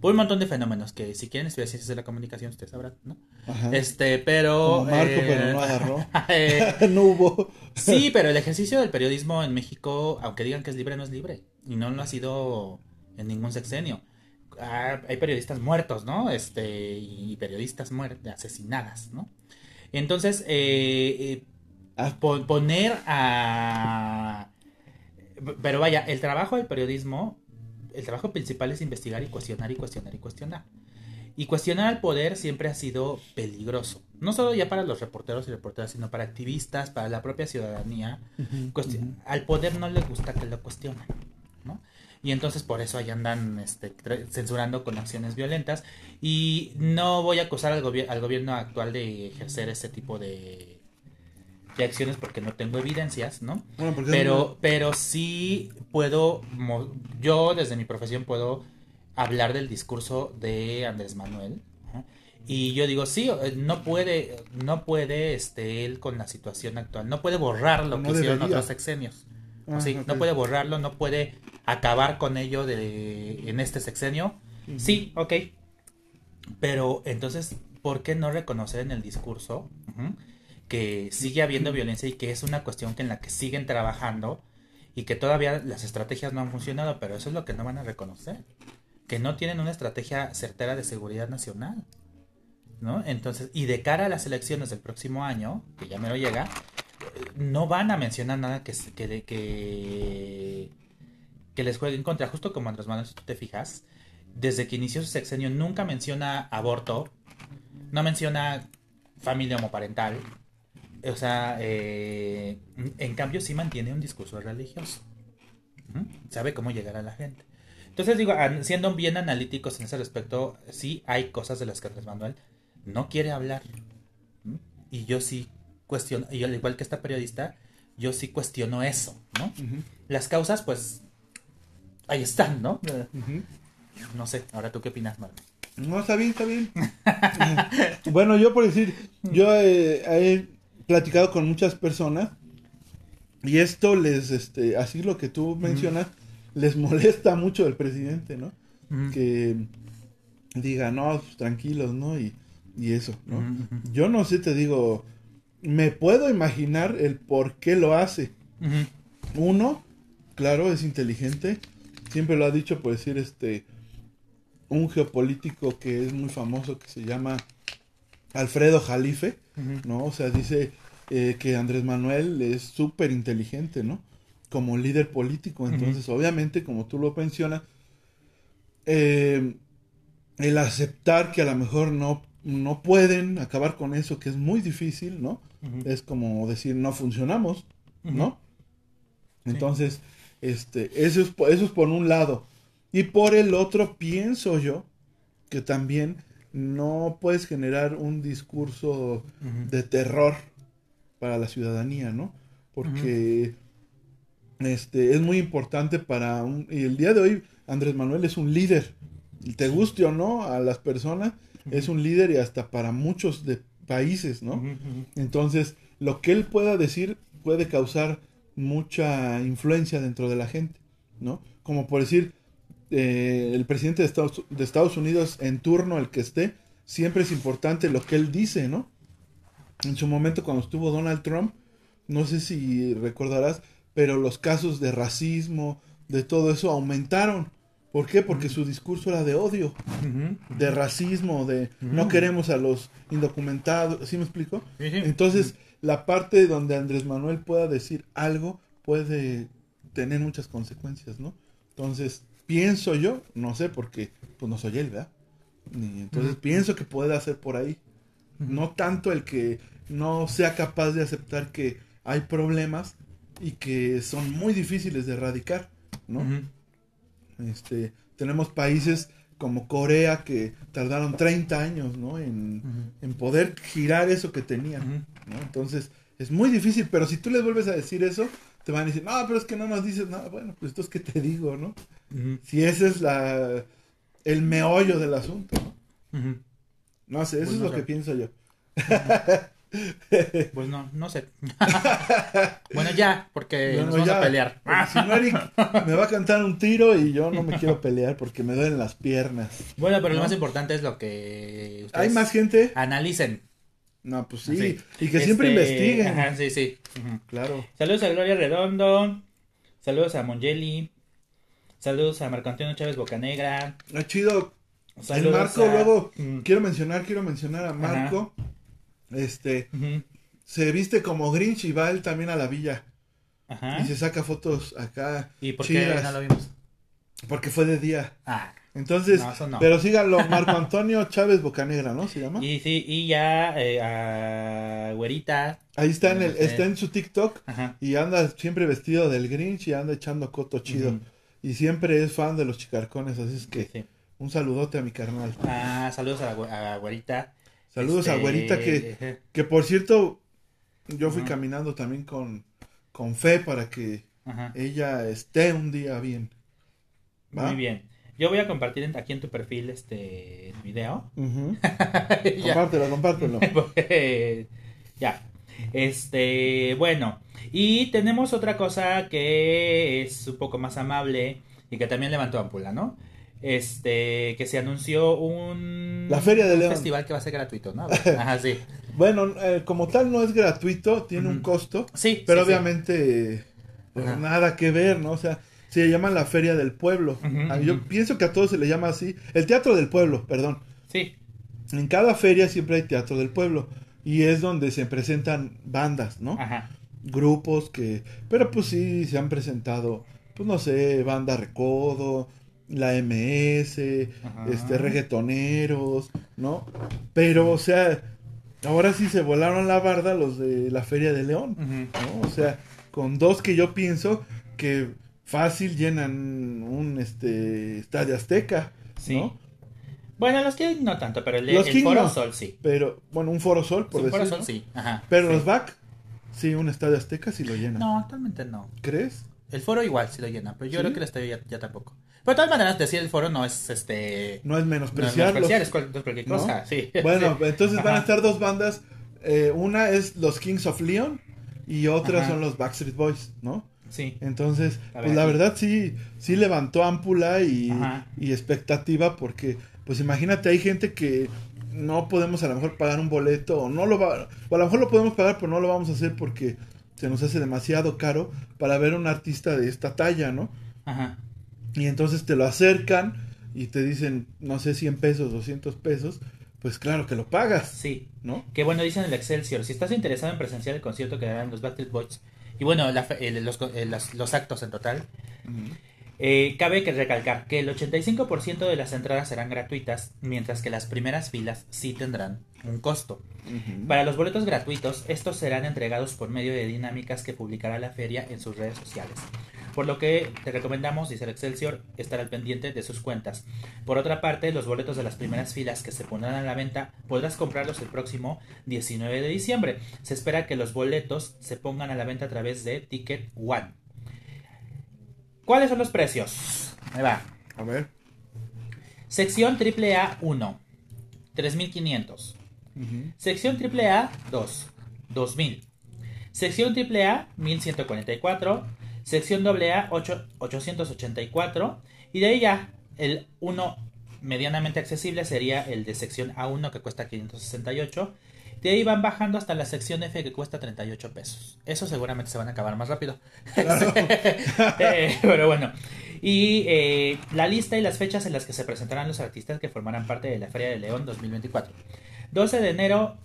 por un montón de fenómenos que si quieren estudiar ciencias de la comunicación, ustedes sabrán, ¿no? Ajá. Este, pero... Como Marco, eh, pero no agarró. eh, no hubo. Sí, pero el ejercicio del periodismo en México, aunque digan que es libre, no es libre. Y no lo ha sido en ningún sexenio. Ah, hay periodistas muertos, ¿no? Este, y periodistas muertas, asesinadas, ¿no? Entonces, eh, eh, Ah, po- poner a... Pero vaya, el trabajo del periodismo, el trabajo principal es investigar y cuestionar y cuestionar y cuestionar. Y cuestionar al poder siempre ha sido peligroso. No solo ya para los reporteros y reporteras, sino para activistas, para la propia ciudadanía. Al poder no le gusta que lo cuestionen, ¿no? Y entonces por eso ahí andan este, censurando con acciones violentas. Y no voy a acusar al, gobier- al gobierno actual de ejercer ese tipo de, de acciones porque no tengo evidencias, ¿no? Bueno, Pero, pero sí puedo, yo desde mi profesión puedo hablar del discurso de Andrés Manuel. Y yo digo, sí, eh, no puede, no puede, este, él con la situación actual, no puede borrar lo No que hicieron otros sexenios. Ah, Sí, no puede borrarlo, no puede acabar con ello de, en este sexenio. Sí, ok. Pero entonces, ¿por qué no reconocer en el discurso que sigue habiendo violencia y que es una cuestión que en la que siguen trabajando y que todavía las estrategias no han funcionado, pero eso es lo que no van a reconocer, que no tienen una estrategia certera de seguridad nacional, ¿no? Entonces, y de cara a las elecciones del próximo año, que ya me lo llega, no van a mencionar nada que, que, que, que les juegue en contra, justo como Andrés Manuel, si tú te fijas, desde que inició su sexenio nunca menciona aborto, no menciona familia homoparental. O sea, eh, en cambio sí mantiene un discurso religioso. Sabe cómo llegar a la gente. Entonces digo, siendo bien analíticos en ese respecto, sí hay cosas de las que Andrés Manuel no quiere hablar. Y yo sí cuestiono, y al igual que esta periodista, yo sí cuestiono eso, ¿no? Las causas, pues, ahí están, ¿no? Eh. No sé, ahora tú qué opinas, Marco. No, está bien, está bien. bueno, yo por decir, yo eh, he platicado con muchas personas y esto les, este, así lo que tú mencionas, les molesta mucho del presidente, ¿no? Que diga, no, pues, tranquilos, ¿no? Y, y eso, ¿no? Yo no sé, te digo, me puedo imaginar el por qué lo hace. Uno, claro, es inteligente. Siempre lo ha dicho por decir este un geopolítico que es muy famoso que se llama Alfredo Jalife, ¿no? O sea, dice eh, que Andrés Manuel es súper inteligente, ¿no? Como líder político. Entonces, obviamente, como tú lo mencionas, eh, el aceptar que a lo mejor no, no pueden acabar con eso, que es muy difícil, ¿no? Es como decir, no funcionamos, ¿no? Entonces, este, eso es, eso es por un lado. Y por el otro, pienso yo que también no puedes generar un discurso de terror para la ciudadanía, ¿no? Porque este, es muy importante para un... Y el día de hoy, Andrés Manuel es un líder. Te guste o no a las personas, es un líder y hasta para muchos de países, ¿no? Entonces, lo que él pueda decir puede causar mucha influencia dentro de la gente, ¿no? Como por decir, eh, el presidente de Estados, de Estados Unidos en turno, el que esté, siempre es importante lo que él dice, ¿no? En su momento cuando estuvo Donald Trump, no sé si recordarás, pero los casos de racismo, de todo eso aumentaron. ¿Por qué? Porque su discurso era de odio de racismo, de no queremos a los indocumentados, ¿sí me explico? Entonces, la parte donde Andrés Manuel pueda decir algo puede tener muchas consecuencias, ¿no? Entonces, pienso yo, no sé, porque pues no soy él, ¿verdad? Entonces, Ujú. pienso que puede hacer por ahí. Ujú. No tanto el que no sea capaz de aceptar que hay problemas y que son muy difíciles de erradicar, ¿no? Ujú. Este, tenemos países como Corea que tardaron 30 años, ¿no? En, en poder girar eso que tenían. ¿no? Entonces, es muy difícil, pero si tú les vuelves a decir eso, te van a decir, no, pero es que no nos dices nada. Bueno, pues entonces, ¿qué te digo, no? Si ese es la, el meollo del asunto, ¿no? No sé, eso Pues es no lo sé. que pienso yo. Pues no, no sé. bueno, ya, porque Bueno, nos vamos ya, a pelear. si no, Eric me va a cantar un tiro y yo no me quiero pelear porque me duelen las piernas. Bueno, pero lo más importante es lo que ustedes ¿Hay más gente? analicen. No, pues sí. Y que siempre Este, investiguen. Ajá, sí, sí. Claro. Saludos a Gloria Redondo. Saludos a Mongeli. Saludos a Marco Antonio Chávez Bocanegra. Ah, chido. El Saludos Marco, a- luego, Mm. quiero mencionar, quiero mencionar a Marco. Este, se viste como Grinch y va él también a la villa. Ajá. Y se saca fotos acá. ¿Y por qué chidas, no lo vimos? Porque fue de día. Ah, Entonces, No, eso no. pero síganlo, Marco Antonio Chávez Bocanegra, ¿no? Se llama. y sí, y ya eh, a Güerita. Ahí está en, el, Sí. está en su TikTok Ajá. y anda siempre vestido del Grinch y anda echando coto chido. Y siempre es fan de los chicarcones, así es que Sí. un saludote a mi carnal. Ah, saludos a, a Güerita. Saludos a Este, Güerita que Que por cierto, yo fui caminando también con, con fe para que ella esté un día bien. ¿Va? Muy bien. Yo voy a compartir en- aquí en tu perfil este video. Ujú. Ya. Compártelo, compártelo. Porque- ya. Este, bueno. Y tenemos otra cosa que es un poco más amable y que también levantó ampula, ¿no? Este, que se anunció un... La Feria de un León. festival que va a ser gratuito, ¿no? Ajá, sí. Bueno, eh, como tal no es gratuito, tiene un costo, Sí. pero sí, sí. obviamente pues, nada que ver, ¿no? O sea, se llama la Feria del Pueblo. Yo pienso que a todos se le llama así. El Teatro del Pueblo, perdón. Sí. En cada feria siempre hay Teatro del Pueblo. Y es donde se presentan bandas, ¿no? Ajá. grupos que, pero pues sí, se han presentado, pues no sé, Banda Recodo, la MS, Ajá. este, reggaetoneros, ¿no? Pero, o sea, ahora sí se volaron la barda los de la Feria de León. ¿no? O sea, con dos que yo pienso que fácil llenan un este estadio Azteca, Sí. ¿no? Bueno, los King no tanto, pero el, el Foro no. Sol sí. Pero, bueno, un Foro Sol, por Sí, Foro decirlo. Sol sí. Ajá. Pero sí. los back, sí, un estadio Azteca sí lo llenan. No, actualmente no. ¿Crees? El foro igual sí lo llena, pero yo creo que el estadio ya, ya tampoco. Pero de todas maneras, decir el foro no es este. No es No es menospreciar, es cual- es cualquier ¿no? cosa, sí. Bueno, entonces van a estar dos bandas. eh, una es los Kings of Leon y otra Ajá. son los Backstreet Boys, ¿no? Sí. Entonces, A pues ver, la verdad sí, sí levantó ámpula y, y expectativa porque, pues imagínate, hay gente que no podemos a lo mejor pagar un boleto o no lo va, o a lo mejor lo podemos pagar, pero no lo vamos a hacer porque se nos hace demasiado caro para ver a un artista de esta talla, ¿no? Ajá. Y entonces te lo acercan y te dicen, no sé, 100 pesos, 200 pesos, pues claro que lo pagas, Sí. ¿no? Que bueno, dicen el Excelsior, si estás interesado en presenciar el concierto que darán los Backstreet Boys, y bueno, la el- los, eh, las- los actos en total, eh, cabe que recalcar que el 85% de las entradas serán gratuitas, mientras que las primeras filas sí tendrán un costo. Para los boletos gratuitos, estos serán entregados por medio de dinámicas que publicará la feria en sus redes sociales. Por lo que te recomendamos, dice el Excelsior, estar al pendiente de sus cuentas. Por otra parte, los boletos de las primeras filas que se pondrán a la venta podrás comprarlos el próximo 19 de diciembre. Se espera que los boletos se pongan a la venta a través de Ticket One. ¿Cuáles son los precios? Ahí va. A ver. Sección AAA 1, 3500. Ujú. Sección AAA 2, 2000. Sección AAA 1144. Sección AA 8, 884. Y de ahí ya, el 1 medianamente accesible sería el de sección A1 que cuesta 568. De ahí van bajando hasta la sección F que cuesta 38 pesos. Eso seguramente se van a acabar más rápido. Eh, pero bueno. Y eh, la lista y las fechas en las que se presentarán los artistas que formarán parte de la Feria de León 2024. 12 de enero.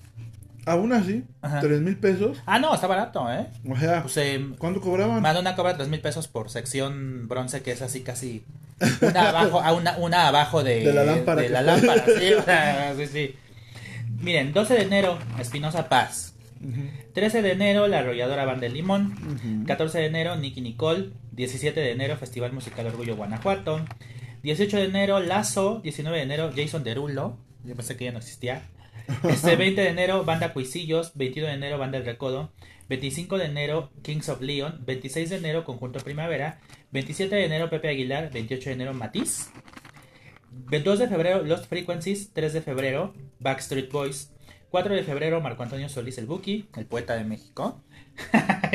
Aún así, Ajá. tres mil pesos. Ah, no, está barato, ¿eh? O sea, Pues eh, ¿cuánto cobraban? Madonna cobra 3 mil pesos por sección bronce, que es así casi una abajo, una, una abajo de, De la lámpara de la lámpara, sí, sí, sí. Miren, 12 de enero, Espinosa Paz. Ujú, 13 de enero, La Arrolladora Banda del Limón. ujú. 14 de enero, Nicky Nicole. 17 de enero, Festival Musical Orgullo Guanajuato. 18 de enero, Lazo. 19 de enero, Jason Derulo. Yo pensé que ya no existía. Este 20 de enero, Banda Cuisillos. 21 de enero, Banda El Recodo. 25 de enero, Kings of Leon. 26 de enero, Conjunto Primavera. 27 de enero, Pepe Aguilar. 28 de enero, Matiz. 2 de febrero, Lost Frequencies. 3 de febrero, Backstreet Boys. 4 de febrero, Marco Antonio Solís el Buki, el poeta de México.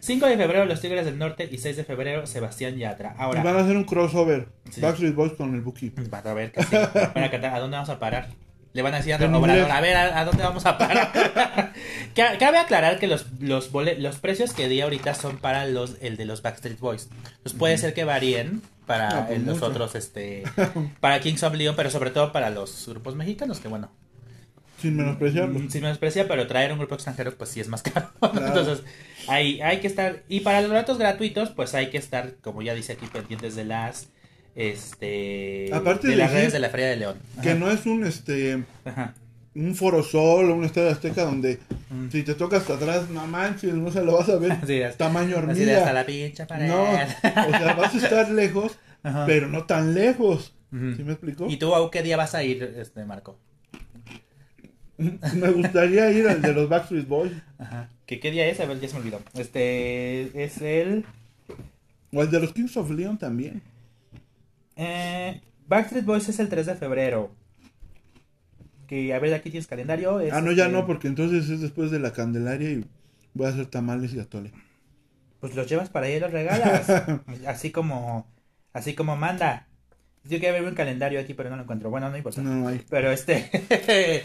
5 de febrero, Los Tigres del Norte. Y 6 de febrero, Sebastián Yatra. Y van a hacer un crossover. Sí. Backstreet Boys con el Buki. Van a ver que sí. Van a cantar, ¿a dónde vamos a parar? Le van a decir a Obrador, inglés. a ver, ¿a, a dónde vamos a parar? Ca- Cabe aclarar que los, los, los precios que di ahorita son para los el de los Backstreet Boys. Pues puede ser que varíen para Ah, pues los mucho. otros, este, para Kings of Leon, pero sobre todo para los grupos mexicanos, que bueno, Sin menospreciarlo. Mm, Sin menosprecia, pero traer un grupo extranjero, pues sí es más caro. Claro. Entonces, hay, hay que estar. Y para los datos gratuitos, pues hay que estar, como ya dice aquí, pendientes de las. Este. Aparte de las redes de la Feria de León. Que no es un este Ajá. un foro sol o un estadio azteca donde Mm. si te toca hasta atrás, no manches, no se lo vas a ver. Así es. Tamaño Así de hasta hormiga. la pinche pared. No, o sea, vas a estar lejos, Ajá. pero no tan lejos. ¿Sí me explico? ¿Y tú a qué día vas a ir, este Marco? Me gustaría ir al de los Backstreet Boys Ajá. ¿Qué, ¿Qué día es? A ver, ya se me olvidó. Este es el. o al de los Kings of Leon también. Eh, Backstreet Boys es el 3 de febrero. Que a ver, aquí tienes calendario. es, Ah, no, ya este, no, porque entonces es después de la Candelaria y voy a hacer tamales y atole. Pues los llevas para allá y los regalas. así como. Así como manda. Yo quiero ver un calendario aquí, pero no lo encuentro. Bueno, no importa. No hay. Pero este. eh,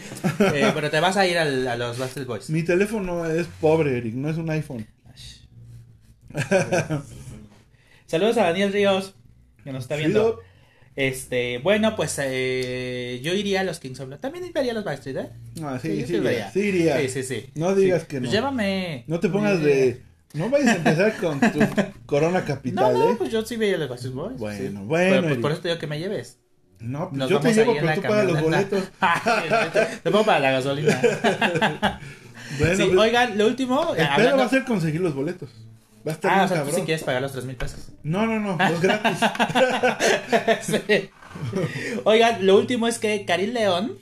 pero te vas a ir al- a los Backstreet Boys. Mi teléfono es pobre, Eric, no es un iPhone. Saludos a Daniel Ríos, que nos está viendo. Este, bueno, pues eh, yo iría a los Kings of Leon. También iría a los Backstreet, ¿eh? Ah, Sí, sí, sí, iría, sí iría. Sí, sí, sí. No digas Sí. que Pues no. llévame. No te pongas Eh, de No vayas a empezar con tu Corona Capital, No, no, ¿eh? pues yo sí veía los Backstreet Boys. Bueno, sí. bueno, Pero, pues, por eso te digo que me lleves. No, pues Nos yo te llevo, pero tú pagas los boletos. te pongo para la gasolina. Bueno, sí, pues, oigan, lo último. pedo hablando- va a ser conseguir los boletos. Va a estar Ah, bien o sea, tú cabrón. sí quieres pagar los tres mil pesos. No, no, no, los gratis. Sí. Oigan, lo último es que Karim León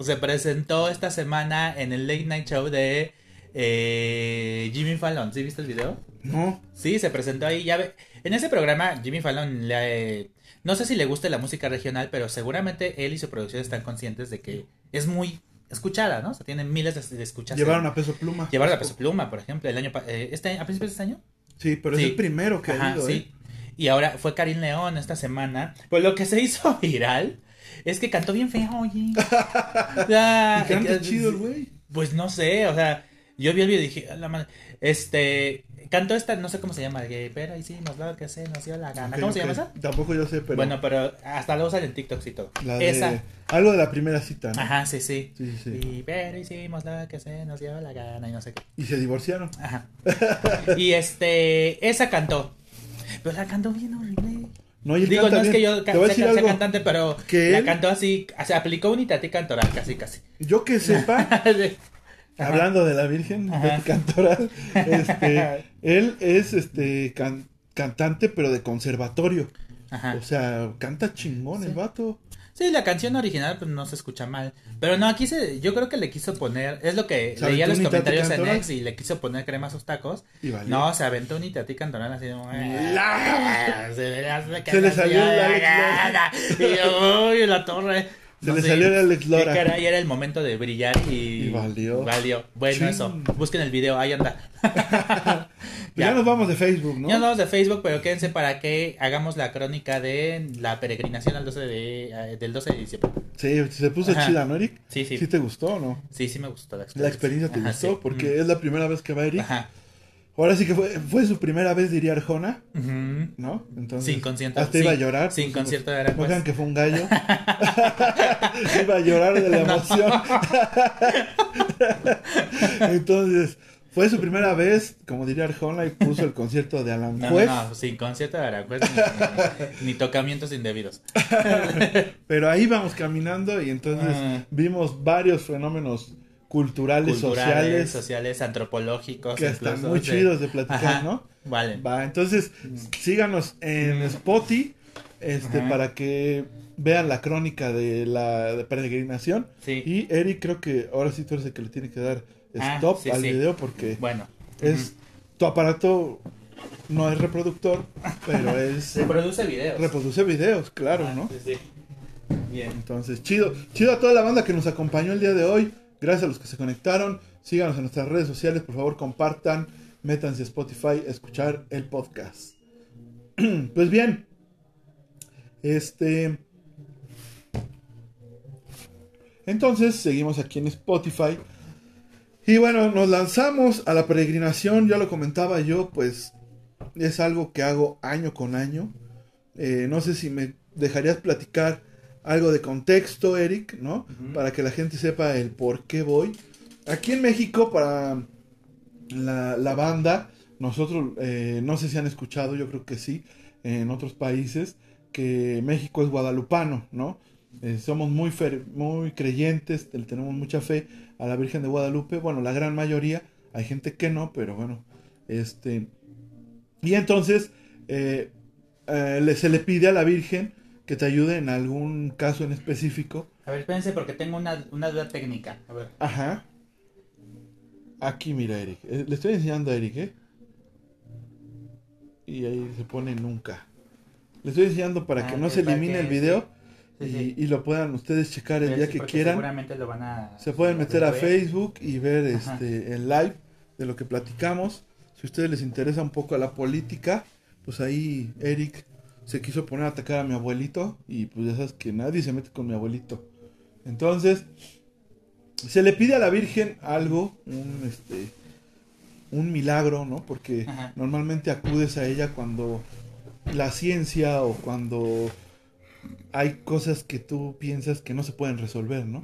se presentó esta semana en el Late Night Show de eh, Jimmy Fallon. ¿Sí viste el video? No, Sí, se presentó ahí. Ya ve- En ese programa, Jimmy Fallon le. No sé si le gusta la música regional, pero seguramente él y su producción están conscientes de que es muy escuchada, ¿no? O sea, tienen miles de, escuchas. llevaron a peso pluma. Llevaron a Peso Pluma, por ejemplo, el año pa- eh, este a principios de este año. Sí, pero Sí. es el primero que ha Ajá, ido, sí. ¿eh? Y ahora fue Karim León esta semana. Pues lo que se hizo viral es que cantó bien feo, oye. Ya, Y canta eh, chido el güey. Pues no sé, o sea, yo vi el video y dije, "A la madre", este, cantó esta, no sé cómo se llama, pero hicimos lo que se nos dio la gana. ¿Cómo se llama esa? Tampoco yo sé, pero. Bueno, pero hasta lo usan en TikTok y todo. la de- Esa. Algo de la primera cita, ¿no? Ajá, sí, sí. Sí, sí. Y, pero hicimos lo que se nos dio la gana y no sé qué. Y se divorciaron. Ajá. y este, esa cantó. Pero la cantó bien horrible. No, y Digo, no es que yo ca- sea, cantante, pero Que la él- cantó así, o sea, aplicó un Itatí cantoral, casi, casi. Yo que sepa, Ajá. hablando de la Virgen de Cantoral, este, él es este can- cantante, pero de conservatorio. Ajá. O sea, canta chingón el vato. Sí, la canción original pues no se escucha mal. Pero no, aquí se, yo creo que le quiso poner, es lo que ¿Se leía los comentarios en? X y le quiso poner crema a sus tacos. Y valió. No, se aventó un Itatí cantoral así como... La- Se, le salió la. Y yo, uy, la torre. Se le salió el Alex Lora. caray, era el momento de brillar y... Y valió. Valió. Bueno, eso. Busquen el video, ahí anda. Pues ya. nos vamos de Facebook, ¿no? Ya nos vamos de Facebook, pero quédense para que hagamos la crónica de la peregrinación al 12 de, eh, del 12 de diciembre. Sí, se puso Ajá. chida, ¿no, Eric? Sí, sí. ¿Sí te gustó o no? Sí, sí me gustó la experiencia. La experiencia te Ajá, gustó, sí. porque es la primera vez que va Eric. Ajá. Ahora sí que fue, fue su primera vez, diría Arjona. ¿no? Entonces, Sin concierto. Hasta sin- iba a llorar. Sin pues, concierto de Aranjuez. crean que fue un gallo. iba a llorar de la emoción. Entonces, fue su primera vez, como diría Arjona, y puso el concierto de Alan No, no, no, sin concierto de Aranjuez ni, ni tocamientos indebidos. Pero ahí vamos caminando y entonces Ah. vimos varios fenómenos culturales, Culturales, sociales, sociales, antropológicos. que están muy sí. chidos de platicar, Ajá, ¿no? Vale. Va, entonces síganos en Spotify este, Ajá. para que vean la crónica de la de peregrinación. Sí. Y Eric, creo que ahora sí tú eres el que le tiene que dar Ah, stop sí, al sí. video porque Bueno. es tu aparato no es reproductor, pero es Se produce videos. reproduce videos, claro, Ah, ¿no? Sí, sí. Bien. Entonces, chido, chido a toda la banda que nos acompañó el día de hoy. Gracias a los que se conectaron. Síganos en nuestras redes sociales, por favor, compartan, métanse a Spotify a escuchar el podcast. pues bien, este. Entonces, seguimos aquí en Spotify. Y bueno, nos lanzamos a la peregrinación. Ya lo comentaba yo, pues es algo que hago año con año. Eh, no sé si me dejarías platicar algo de contexto, Eric, ¿no? Para que la gente sepa el por qué voy. Aquí en México, para la, la banda, nosotros, eh, no sé si han escuchado, yo creo que sí, en otros países, que México es guadalupano, ¿no? Eh, somos muy, fer- muy creyentes, tenemos mucha fe a la Virgen de Guadalupe, bueno, la gran mayoría, hay gente que no, pero bueno, este... Y entonces, eh, eh, se le pide a la Virgen que te ayude en algún caso en específico. A ver, espérense porque tengo una, una duda técnica. A ver. Ajá. Aquí, mira, Eric. Eh, le estoy enseñando a Eric, ¿eh? Y ahí se pone nunca. Le estoy enseñando para que Ah, no se elimine que- el video sí, y, sí. y lo puedan ustedes checar el día que quieran. Seguramente lo van a. Se pueden meter a ver. Facebook y ver Ajá. este el live de lo que platicamos. Si a ustedes les interesa un poco la política, pues ahí Eric se quiso poner a atacar a mi abuelito y pues ya sabes que nadie se mete con mi abuelito. Entonces, se le pide a la Virgen algo, un este un milagro, ¿no? Porque Ajá. normalmente acudes a ella cuando la ciencia o cuando hay cosas que tú piensas que no se pueden resolver, ¿no?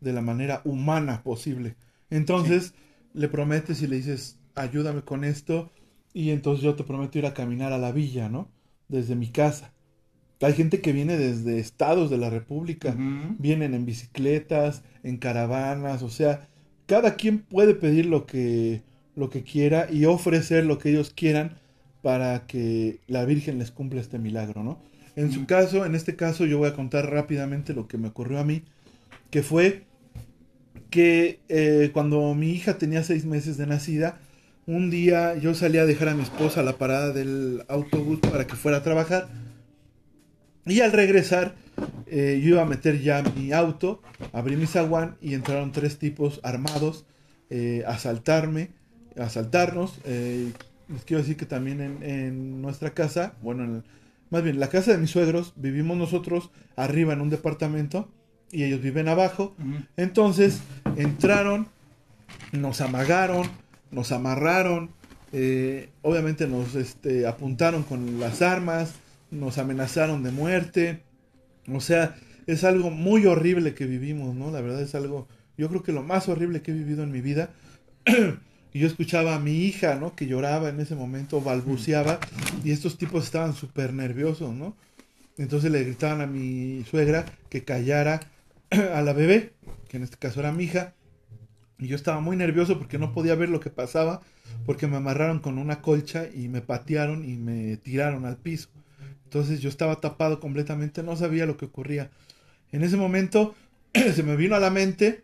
De la manera humana posible. Entonces le prometes y le dices, ayúdame con esto. y entonces yo te prometo ir a caminar a la villa, ¿no? Desde mi casa. Hay gente que viene desde estados de la República, vienen en bicicletas, en caravanas, o sea, cada quien puede pedir lo que, lo que quiera y ofrecer lo que ellos quieran para que la Virgen les cumpla este milagro, ¿no? En su caso, en este caso, yo voy a contar rápidamente lo que me ocurrió a mí, que fue que eh, cuando mi hija tenía seis meses de nacida, un día yo salí a dejar a mi esposa a la parada del autobús para que fuera a trabajar. Y al regresar, eh, yo iba a meter ya mi auto, abrí mi zaguán y entraron tres tipos armados eh, a asaltarme, a asaltarnos. Eh, les quiero decir que también en, en nuestra casa, bueno, en el- más bien la casa de mis suegros, vivimos nosotros arriba en un departamento y ellos viven abajo. Entonces entraron, nos amagaron, nos amarraron, eh, obviamente nos este, apuntaron con las armas, nos amenazaron de muerte. O sea, es algo muy horrible que vivimos, ¿no? La verdad es algo, yo creo que lo más horrible que he vivido en mi vida. y yo escuchaba a mi hija, ¿no? Que lloraba en ese momento, balbuceaba, y estos tipos estaban súper nerviosos, ¿no? Entonces le gritaban a mi suegra que callara a la bebé, que en este caso era mi hija, y yo estaba muy nervioso porque no podía ver lo que pasaba, porque me amarraron con una colcha y me patearon y me tiraron al piso. Entonces yo estaba tapado completamente, no sabía lo que ocurría. En ese momento se me vino a la mente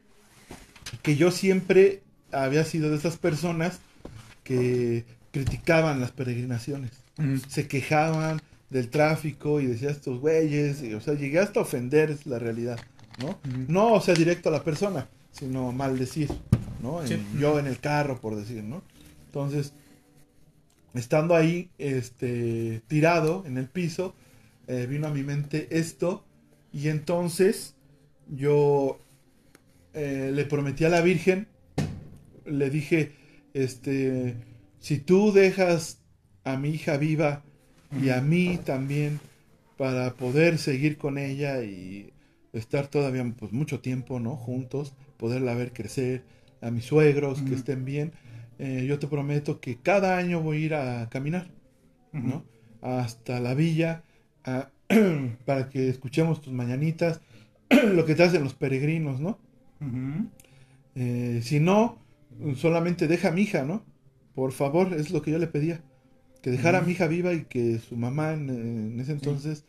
que yo siempre había sido de esas personas que criticaban las peregrinaciones se quejaban del tráfico y decía estos güeyes, y, o sea, llegué hasta ofender, es la realidad, ¿no? No, o sea, directo a la persona, sino maldecir, ¿no? En- Sí. Yo en el carro, por decir, ¿no? Entonces, estando ahí, este, tirado en el piso, eh, vino a mi mente esto, y entonces yo eh, le prometí a la Virgen, le dije, este, si tú dejas a mi hija viva y a mí también para poder seguir con ella y estar todavía pues mucho tiempo, ¿no? Juntos, poderla ver crecer, a mis suegros que estén bien, eh, yo te prometo que cada año voy a ir a caminar, ¿no? Hasta la villa, a- para que escuchemos tus mañanitas, lo que te hacen los peregrinos, ¿no? Eh, si no, solamente deja a mi hija, ¿no? Por favor, es lo que yo le pedía. Que dejara a mi hija viva y que su mamá en, en ese entonces,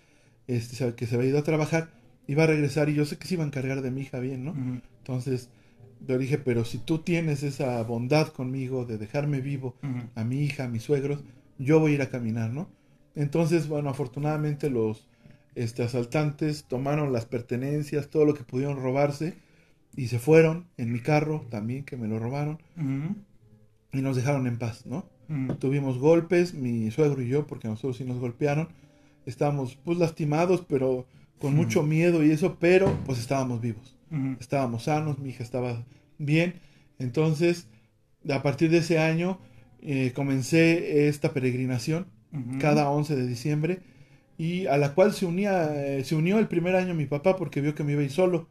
este, se- que se había ido a trabajar, iba a regresar y yo sé que se iba a encargar de mi hija bien, ¿no? Entonces, yo dije, pero si tú tienes esa bondad conmigo de dejarme vivo a mi hija, a mis suegros, yo voy a ir a caminar, ¿no? Entonces, bueno, afortunadamente los este, asaltantes tomaron las pertenencias, todo lo que pudieron robarse y se fueron en mi carro también, que me lo robaron, y nos dejaron en paz, ¿no? Tuvimos golpes, mi suegro y yo, porque nosotros sí nos golpearon. Estábamos pues lastimados, pero con mucho miedo y eso, pero pues estábamos vivos Estábamos sanos, mi hija estaba bien. Entonces, a partir de ese año, eh, comencé esta peregrinación cada 11 de diciembre y a la cual se unía, eh, se unió el primer año mi papá porque vio que me iba a ir solo.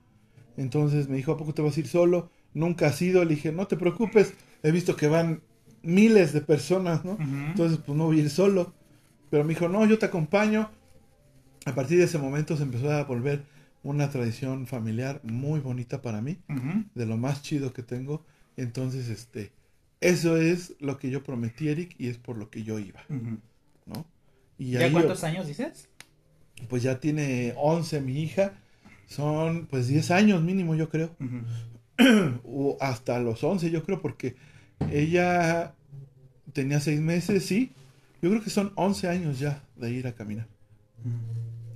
Entonces me dijo, ¿a poco te vas a ir solo? Nunca has ido. Le dije, no te preocupes, he visto que van miles de personas, ¿no? Ujú. Entonces, pues no voy a ir solo. Pero me dijo, no, yo te acompaño. A partir de ese momento se empezó a volver una tradición familiar muy bonita para mí, de lo más chido que tengo. Entonces, este, eso es lo que yo prometí, Eric, y es por lo que yo iba. ¿no? Y ¿Ya ahí, cuántos años dices? pues ya tiene 11 mi hija, son pues 10 años mínimo, yo creo, o hasta los 11, yo creo, porque ella tenía 6 meses, sí, yo creo que son 11 años ya de ir a caminar.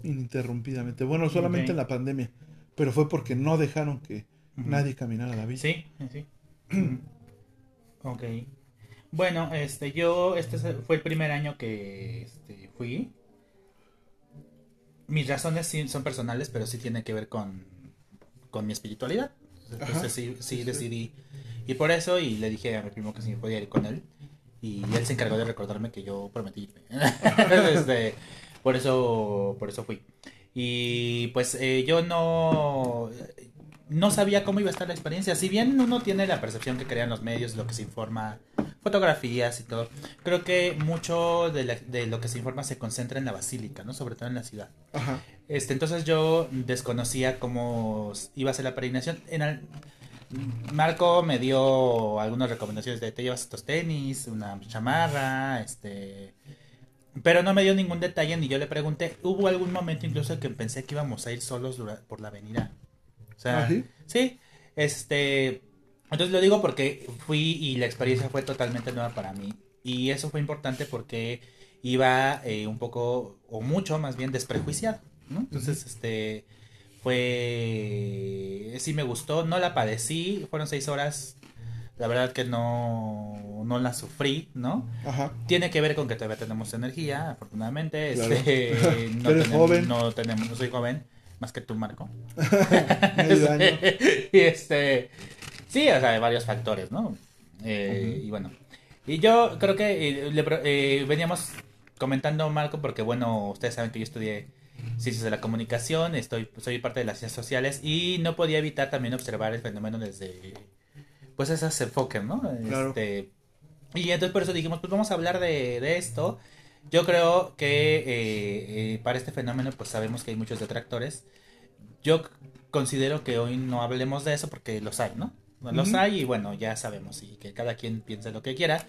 Ininterrumpidamente. Bueno, solamente en la pandemia, pero fue porque no dejaron que nadie caminara a la villa. Sí, sí. Ok. Bueno, este, yo, este es- fue el primer año que este, fui. Mis razones sí son personales, pero sí tiene que ver con, con mi espiritualidad. Entonces Ajá. sí, sí decidí ir por eso y le dije a mi primo que si podía ir con él. Y él se encargó de recordarme que yo prometí irme. Este, por eso, por eso fui. Y pues eh, yo no, no sabía cómo iba a estar la experiencia. Si bien uno tiene la percepción que crean los medios, lo que se informa, fotografías y todo. Creo que mucho de, la- de lo que se informa se concentra en la basílica, ¿no? Sobre todo en la ciudad. Ajá. Este, entonces yo desconocía cómo iba a ser la peregrinación. En Marco me dio algunas recomendaciones de te llevas estos tenis, una chamarra, este... Pero no me dio ningún detalle ni yo le pregunté. Hubo algún momento incluso que pensé que íbamos a ir solos por la avenida. O sea, ¿Ah, sí? sí, este... Entonces lo digo porque fui y la experiencia fue totalmente nueva para mí. Y eso fue importante porque iba eh, un poco, o mucho más bien, desprejuiciado. ¿no? Entonces, este, fue, sí me gustó, no la padecí, fueron seis horas, la verdad que no, no la sufrí, ¿no? Ajá. Tiene que ver con que todavía tenemos energía, afortunadamente, Claro. este, no, Eres tenemos, joven. no tenemos, no soy joven, más que tú, Marco. Y este, sí, o sea, hay varios factores, ¿no? Eh, Y bueno, y yo creo que eh, le eh, veníamos comentando, Marco, porque bueno, ustedes saben que yo estudié ciencias de la comunicación, estoy, soy parte de las ciencias sociales y no podía evitar también observar el fenómeno desde, pues, esos enfoques, ¿no? Claro. Este, y entonces por eso dijimos, pues vamos a hablar de, de esto. Yo creo que eh, eh, para este fenómeno, pues sabemos que hay muchos detractores. Yo considero que hoy no hablemos de eso porque los hay, ¿no? Los hay y bueno, ya sabemos y que cada quien piense lo que quiera.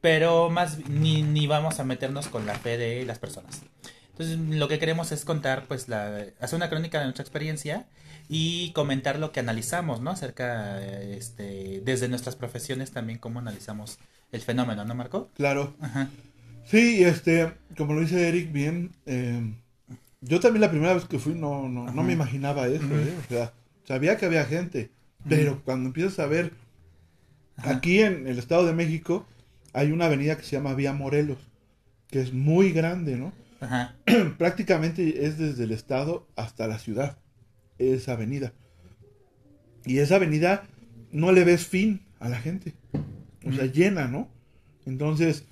Pero más ni, ni vamos a meternos con la fe de las personas. Entonces lo que queremos es contar, pues, la, hacer una crónica de nuestra experiencia y comentar lo que analizamos, ¿no? Acerca, eh, este, desde nuestras profesiones también cómo analizamos el fenómeno, ¿no, Marco? Claro. Ajá. Sí, este, como lo dice Eric bien, eh, yo también la primera vez que fui no, no, no me imaginaba eso, ¿eh? O sea, sabía que había gente, pero cuando empiezas a ver, Ajá. aquí en el Estado de México hay una avenida que se llama Vía Morelos, que es muy grande, ¿no? Ajá. Prácticamente es desde el Estado hasta la ciudad, esa avenida. Y esa avenida no le ves fin a la gente, o sea, llena, ¿no? Entonces,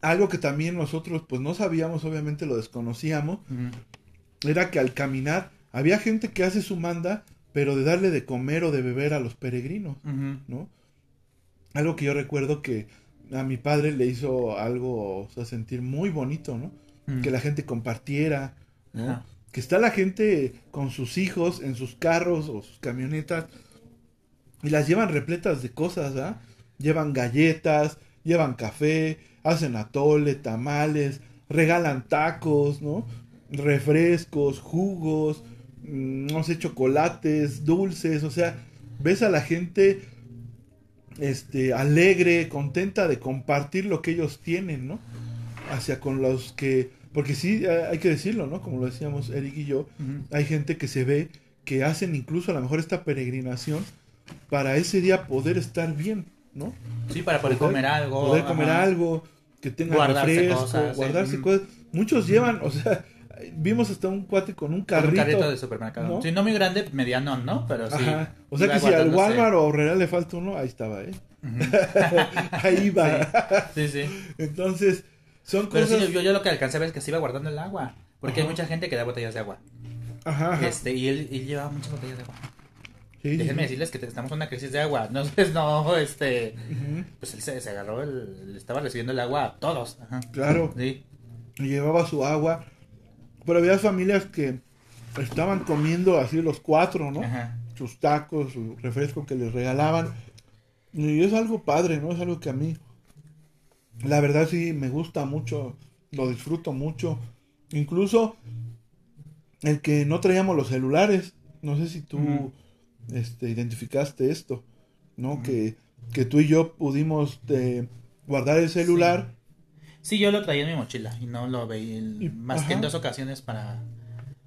algo que también nosotros pues no sabíamos, obviamente lo desconocíamos, era que al caminar había gente que hace su manda, pero de darle de comer o de beber a los peregrinos. ¿no? Algo que yo recuerdo que a mi padre le hizo algo, o sea, sentir muy bonito, ¿no? Que la gente compartiera, ¿no? Que está la gente con sus hijos en sus carros o sus camionetas y las llevan repletas de cosas, ¿ah? Llevan galletas, llevan café, hacen atole, tamales, regalan tacos, ¿no? Refrescos, jugos, mm, no sé, chocolates, dulces, o sea, ves a la gente este alegre, contenta de compartir lo que ellos tienen, ¿no? Hacia con los que porque sí hay que decirlo, ¿no? Como lo decíamos Eric y yo, hay gente que se ve que hacen incluso a lo mejor esta peregrinación para ese día poder estar bien, ¿no? Sí, para poder, Poder- comer algo. Poder comer ajá. algo, que tengan Guardarse refresco, cosas, sí. guardarse cosas. Muchos llevan, o sea, vimos hasta un cuate con un Con carrito. un carrito de supermercado. ¿no? Sí, no muy grande, mediano, ¿no? Pero sí. Ajá. O sea que si al. Walmart o Herrera le falta uno, ahí estaba, ¿eh? Ujú. ahí va. Sí, sí. Entonces, son Pero sí, cosas. yo, yo lo que alcancé a ver es que se iba guardando el agua. Porque hay mucha gente que da botellas de agua. Ajá, ajá. Este, y él, él llevaba muchas botellas de agua. Sí, sí, Déjenme sí. decirles que estamos en una crisis de agua. No, pues, no, este. Pues él se, se agarró, el, le estaba recibiendo el agua a todos. Ajá. Claro. Sí. y llevaba su agua. Pero había familias que estaban comiendo así los cuatro, ¿no? Ajá. Sus tacos, su refresco que les regalaban. Y es algo padre, ¿no? Es algo que a mí, la verdad sí me gusta mucho, lo disfruto mucho. Incluso el que no traíamos los celulares, no sé si tú este, identificaste esto, ¿no? Que, que tú y yo pudimos eh, guardar el celular. Sí, yo lo traía en mi mochila y no lo veía más que en dos ocasiones para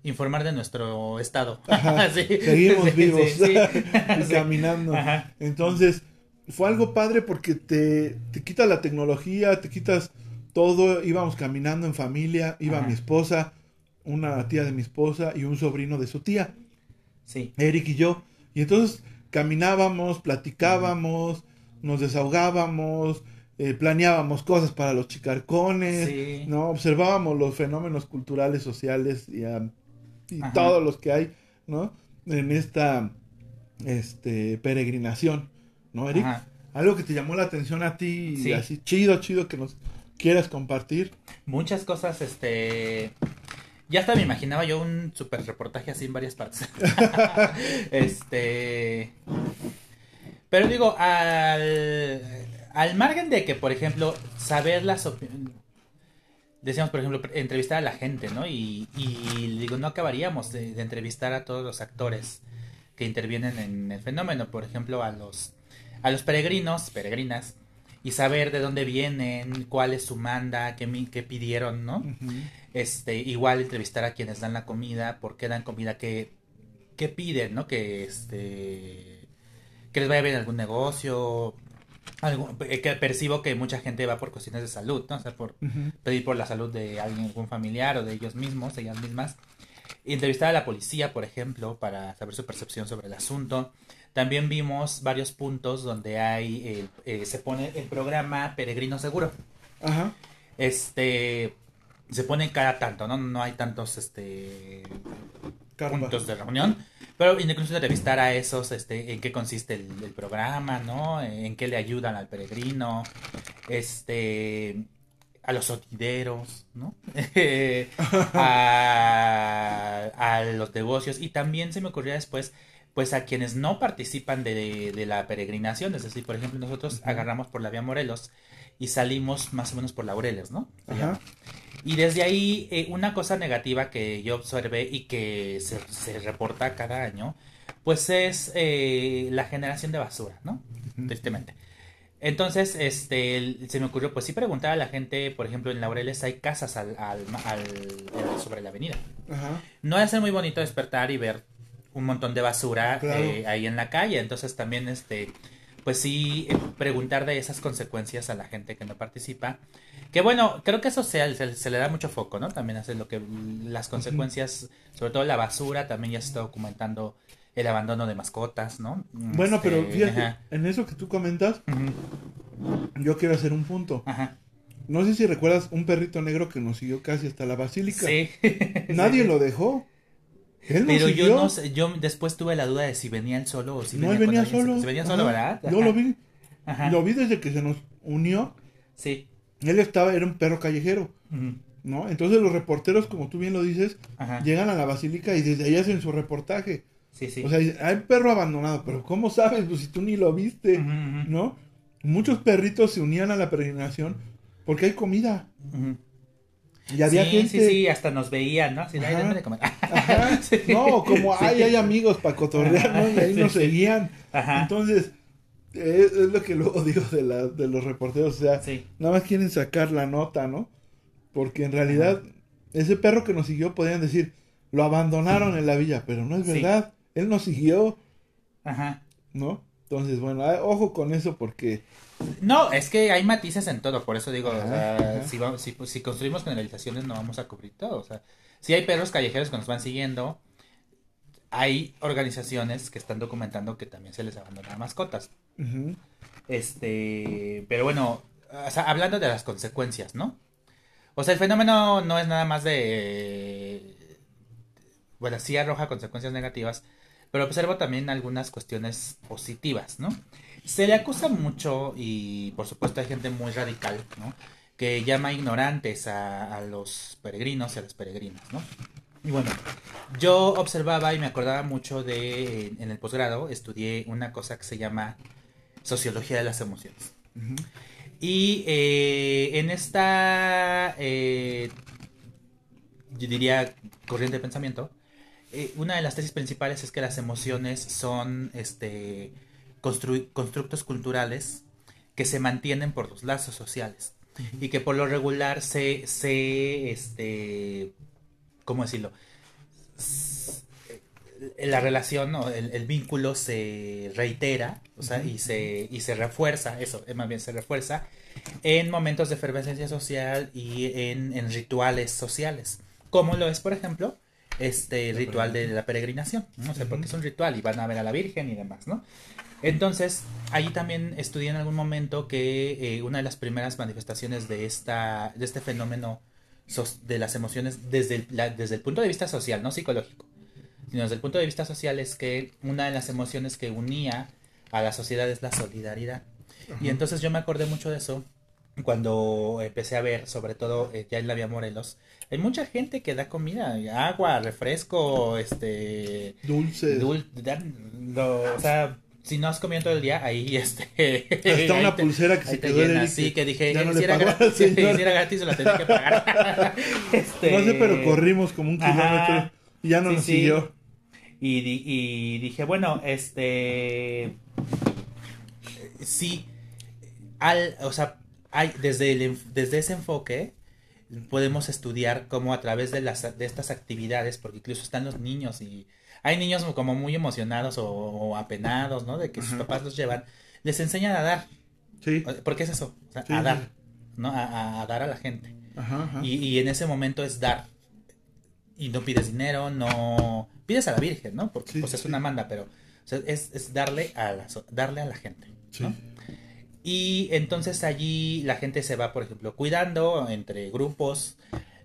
informar de nuestro estado. Ajá, Sí. Seguimos Sí, vivos y caminando. Ajá. Entonces, fue algo padre porque te, te quitas la tecnología, te quitas todo. Íbamos caminando en familia, iba Ajá. mi esposa, una tía de mi esposa y un sobrino de su tía, Sí. Eric y yo. Y entonces caminábamos, platicábamos, nos desahogábamos, eh, planeábamos cosas para los chicarcones, Sí. ¿no? Observábamos los fenómenos culturales, sociales y, y todos los que hay, ¿no? En esta este, peregrinación, ¿no, Eric? Ajá. algo que te llamó la atención a ti, Sí. así chido, chido que nos quieras compartir. Muchas cosas, este... Ya hasta me imaginaba yo un super reportaje así en varias partes. este... Pero digo, al, al margen de que, por ejemplo, saber las opiniones... Decíamos, por ejemplo, entrevistar a la gente, ¿no? Y, y digo, no acabaríamos de, de entrevistar a todos los actores que intervienen en el fenómeno. Por ejemplo, a los, a los peregrinos, peregrinas, y saber de dónde vienen, cuál es su manda, qué, qué pidieron, ¿no? Este, igual entrevistar a quienes dan la comida, por qué dan comida, qué, qué piden, ¿no? Que este que les vaya bien algún negocio, algún, eh, que percibo que mucha gente va por cuestiones de salud, ¿no? O sea, por pedir por la salud de alguien, algún familiar o de ellos mismos, ellas mismas. Entrevistar a la policía, por ejemplo, para saber su percepción sobre el asunto. También vimos varios puntos donde hay, eh, eh, se pone el programa Peregrino Seguro. Ajá. Este, se pone cada tanto, ¿no? No hay tantos, este, Carpa. puntos de reunión. Pero incluso entrevistar a esos, este, en qué consiste el, el programa, ¿no? En qué le ayudan al peregrino, este, a los sotideros, ¿no? a, a los negocios. Y también se me ocurría después, pues a quienes no participan de, de la peregrinación. Es decir, por ejemplo, nosotros agarramos por la vía Morelos y salimos más o menos por Laureles, ¿no? Ajá. Y desde ahí, eh, una cosa negativa que yo observé y que se, se reporta cada año, pues es eh, la generación de basura, ¿no? Tristemente. Entonces, este, se me ocurrió, pues sí preguntar a la gente, por ejemplo, en Laureles hay casas al, al- al- sobre la avenida. Ajá. No es muy bonito despertar y ver un montón de basura Claro. eh, ahí en la calle. Entonces también, este, pues sí, eh, preguntar de esas consecuencias a la gente que no participa. Que bueno, creo que eso se, se, se le da mucho foco, ¿no? También hace lo que las consecuencias, sobre todo la basura, también ya se está documentando el abandono de mascotas, ¿no? Bueno, Este, pero fíjate, Ajá, en eso que tú comentas, yo quiero hacer un punto. ajá. No sé si recuerdas un perrito negro que nos siguió casi hasta la basílica. Sí. Nadie Sí. lo dejó. Él Pero yo no sé, yo después tuve la duda de si venía él solo o si No, venía él venía solo. Si venía Ajá. solo, ¿verdad? Yo Ajá, lo vi. Ajá. Lo vi desde que se nos unió. Sí. Él estaba, era un perro callejero. ¿no? Entonces los reporteros, como tú bien lo dices, Ajá. llegan a la basílica y desde ahí hacen su reportaje. Sí, sí. O sea, hay un perro abandonado, pero ¿cómo sabes? Pues si tú ni lo viste. ¿no? Muchos perritos se unían a la peregrinación porque hay comida. Ujú. Y había sí, gente... sí, sí, hasta nos veían, ¿no? Así "Ay, Ajá. denme de comer. Ajá. Sí. No, como Sí. hay, amigos para cotorrear, ¿no? Y ahí nos seguían. Ajá. Entonces, es, lo que luego digo de, la, de los reporteros. O sea, nada más quieren sacar la nota, ¿no? Porque en realidad, ese perro que nos siguió, podrían decir, lo abandonaron en la villa, pero no es verdad. Él nos siguió, Ajá. ¿no? Entonces, bueno, ah, ojo con eso porque... No, es que hay matices en todo, por eso digo, o sea, si, vamos- si, si construimos generalizaciones no vamos a cubrir todo, o sea, si hay perros callejeros que nos van siguiendo, hay organizaciones que están documentando que también se les abandonan mascotas. Este, pero bueno, o sea, hablando de las consecuencias, ¿no? O sea, el fenómeno no es nada más de, bueno, sí arroja consecuencias negativas, pero observo también algunas cuestiones positivas, ¿no? Se le acusa mucho y por supuesto hay gente muy radical, ¿no? Que llama ignorantes a, a los peregrinos y a las peregrinas, ¿no? Y bueno, yo observaba y me acordaba mucho de, en el posgrado, estudié una cosa que se llama sociología de las emociones. Y eh, en esta, eh, yo diría, corriente de pensamiento, eh, una de las tesis principales es que las emociones son este, constru- constructos culturales que se mantienen por los lazos sociales. Y que por lo regular se, se este, ¿cómo decirlo? S- La relación o el, el vínculo se reitera, o sea, y se, y se refuerza, eso, eh, más bien se refuerza en momentos de efervescencia social y en, en rituales sociales, como lo es, por ejemplo, este ritual de la peregrinación, ¿no? O sea, porque es un ritual y van a ver a la Virgen y demás, ¿no? Entonces, ahí también estudié en algún momento que eh, una de las primeras manifestaciones de, esta, de este fenómeno de las emociones desde el, la- desde el punto de vista social, no psicológico, sino desde el punto de vista social es que una de las emociones que unía a la sociedad es la solidaridad. Y entonces yo me acordé mucho de eso cuando empecé a ver, sobre todo eh, ya en la Vía Morelos, hay mucha gente que da comida, agua, refresco, este... Dulce. dul- dan- lo- o sea, si no has comido todo el día, ahí este... Hasta una te- pulsera que se te quedó Eric sí, que dije, ya no le pagó gratis, si señor. era gratis, se la tenía que pagar. Este, No sé, pero corrimos como un kilómetro y ya no Sí, nos sí. siguió. Y, di- y dije, bueno, este. Sí. Al, o sea, hay, desde, el, desde ese enfoque podemos estudiar cómo a través de, las, de estas actividades, porque incluso están los niños y hay niños como muy emocionados o, o apenados, ¿no? De que sus papás los llevan, les enseñan a dar. Sí. Porque es eso, o sea, Sí, a sí. dar, ¿no? A, dar a la gente. Ajá, ajá. Y, y en ese momento es dar. Y no pides dinero, no... Pides a la Virgen, ¿no? Porque Sí, pues es una manda, pero o sea, es, es darle, a la, darle a la gente. Sí. ¿no? Y entonces allí la gente se va, por ejemplo, cuidando entre grupos,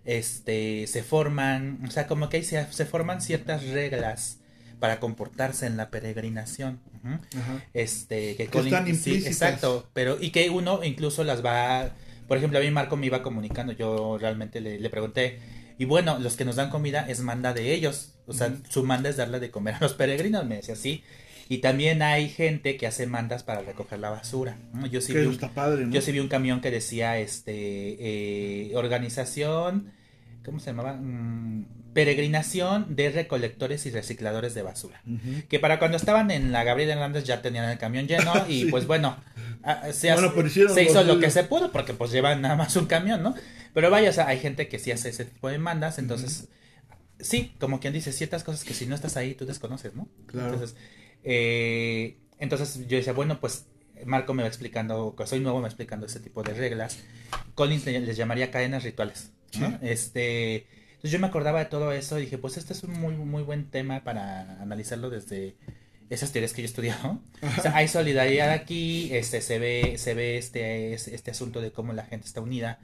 este, se forman, o sea, como que ahí se, se forman ciertas reglas para comportarse en la peregrinación. Ajá. este que, Que están sí, implícitas. exacto pero y que uno incluso las va por ejemplo a mí Marco me iba comunicando yo realmente le, le pregunté y bueno los que nos dan comida es manda de ellos o sea su manda es darle de comer a los peregrinos me decía sí y también hay gente que hace mandas para recoger la basura yo sí que vi un, padre, ¿no? yo sí vi un camión que decía este eh, organización cómo se llamaba Mm, peregrinación de recolectores y recicladores de basura que para cuando estaban en la Gabriela Hernández ya tenían el camión lleno y Sí. pues bueno, se, Bueno, lo hizo lo que se pudo porque pues llevan nada más un camión, ¿no? Pero vaya, o sea, hay gente que sí hace ese tipo de mandas, entonces sí, como quien dice, ciertas cosas que si no estás ahí tú desconoces, ¿no? Claro. Entonces, eh, entonces yo decía, bueno, pues Marco me va explicando, soy nuevo, me va explicando ese tipo de reglas. Collins le- les llamaría cadenas rituales, ¿no? Sí. Este, entonces yo me acordaba de todo eso y dije, pues este es un muy, muy buen tema para analizarlo desde esas teorías que yo he estudiado. O sea, hay solidaridad aquí, este, se ve, se ve este, es- este asunto de cómo la gente está unida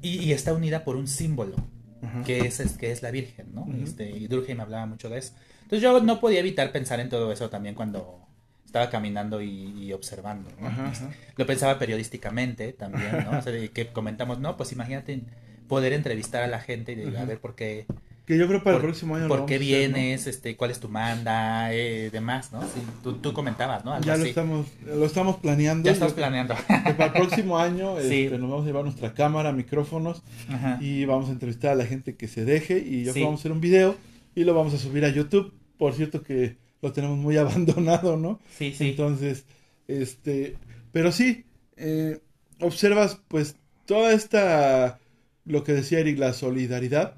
y, y está unida por un símbolo Ajá. que es, es- que es la Virgen, ¿no? Este, y Durkheim hablaba mucho de eso. Entonces yo no podía evitar pensar en todo eso también cuando estaba caminando y, y observando, ¿no? Ajá, ajá. Lo pensaba periodísticamente también, ¿no? O sea, de que comentamos, no, pues imagínate poder entrevistar a la gente y de, a ver por qué, Que yo creo para el próximo año por qué a hacer, ¿no? vienes, este, cuál es tu manda, eh, demás, ¿no? Sí, tú, tú comentabas, ¿no? Algo Ya lo así. estamos, lo estamos planeando. Ya estamos planeando. que para el próximo año Sí. este, nos vamos a llevar nuestra cámara, micrófonos Ajá. y vamos a entrevistar a la gente que se deje y yo Sí. vamos a hacer un video y lo vamos a subir a YouTube. Por cierto que lo tenemos muy abandonado, ¿no? Sí, sí. Entonces, este, pero sí, eh, observas pues toda esta, lo que decía Eric, la solidaridad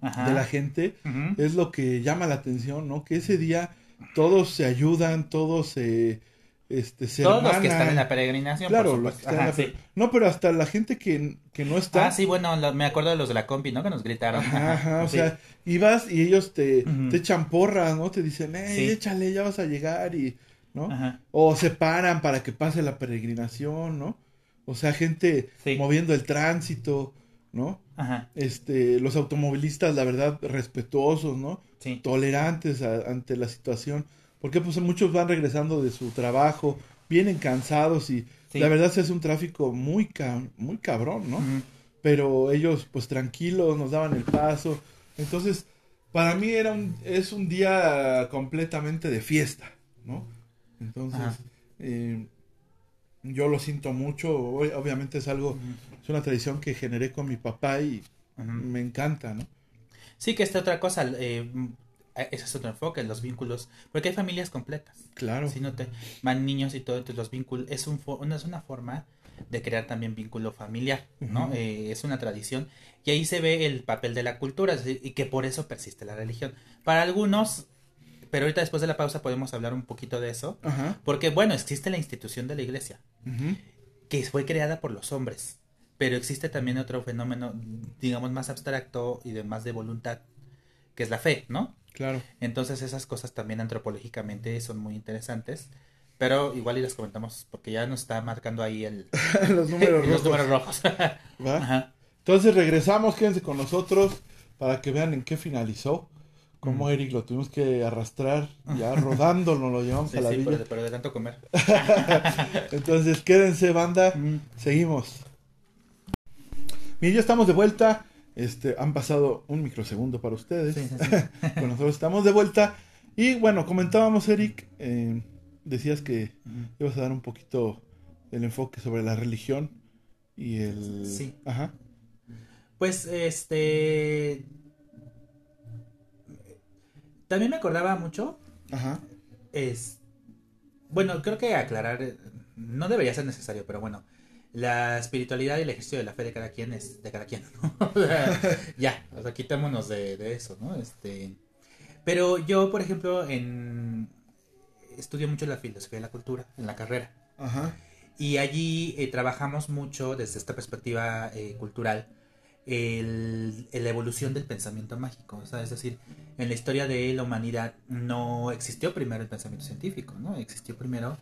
Ajá. de la gente es lo que llama la atención, ¿no? Que ese día todos se ayudan, todos se, este, se Todos los que están en la peregrinación, Claro, por los que están en la- sí. No, pero hasta la gente que, que no está. Ah, sí, bueno, lo- me acuerdo de los de la compi, ¿no? Que nos gritaron. Ajá, ajá, o Sí. sea, y vas y ellos te, te echan porras, ¿no? Te dicen, hey, Sí. échale, ya vas a llegar y, ¿no? Ajá. O se paran para que pase la peregrinación, ¿no? O sea, gente moviendo el tránsito, ¿no? Ajá. Este, los automovilistas, la verdad, respetuosos, ¿no? Sí. Tolerantes a- ante la situación. Porque pues muchos van regresando de su trabajo, vienen cansados y Sí. la verdad se hace un tráfico muy, ca- muy cabrón, ¿no? Pero ellos pues tranquilos nos daban el paso entonces para mí era un es un día completamente de fiesta no entonces eh, yo lo siento mucho ob- obviamente es algo es una tradición que generé con mi papá y me encanta no Sí, que esta otra cosa, eh, ese es otro enfoque, los vínculos, porque hay familias completas. claro Si no te van niños y todo, entonces los vínculos es un una, es una forma de crear también vínculo familiar, ¿no? Eh, es una tradición y ahí se ve el papel de la cultura y que por eso persiste la religión. Para algunos, pero ahorita después de la pausa podemos hablar un poquito de eso, ajá. porque bueno, existe la institución de la iglesia, que fue creada por los hombres, pero existe también otro fenómeno, digamos, más abstracto y de más de voluntad, que es la fe, ¿no? claro. Entonces esas cosas también antropológicamente son muy interesantes, pero igual y las comentamos porque ya nos está marcando ahí el, los números los rojos, números rojos. entonces regresamos quédense con nosotros para que vean en qué finalizó como Eric lo tuvimos que arrastrar, ya rodando, nos lo llevamos Sí, a la sí, villa. pero, pero de tanto comer. Entonces, quédense, banda. Seguimos. Bien, ya estamos de vuelta. Este, han pasado un microsegundo para ustedes. Sí, sí, sí. Con nosotros estamos de vuelta. Y bueno, comentábamos, Eric, eh, decías que ibas a dar un poquito el enfoque sobre la religión y el... Sí. Ajá. Pues, este... También me acordaba mucho, Ajá. es... Bueno, creo que aclarar, eh, no debería ser necesario, pero bueno, la espiritualidad y el ejercicio de la fe de cada quien es de cada quien, ¿no? O sea, ya, o sea, quitémonos de, de eso, ¿no? Este... Pero yo, por ejemplo, en... estudio mucho la filosofía de la cultura en la carrera. Ajá. Y allí eh, trabajamos mucho desde esta perspectiva eh, cultural el, la evolución del pensamiento mágico. o sea, es decir, en la historia de la humanidad no existió primero el pensamiento científico, ¿no? Existió primero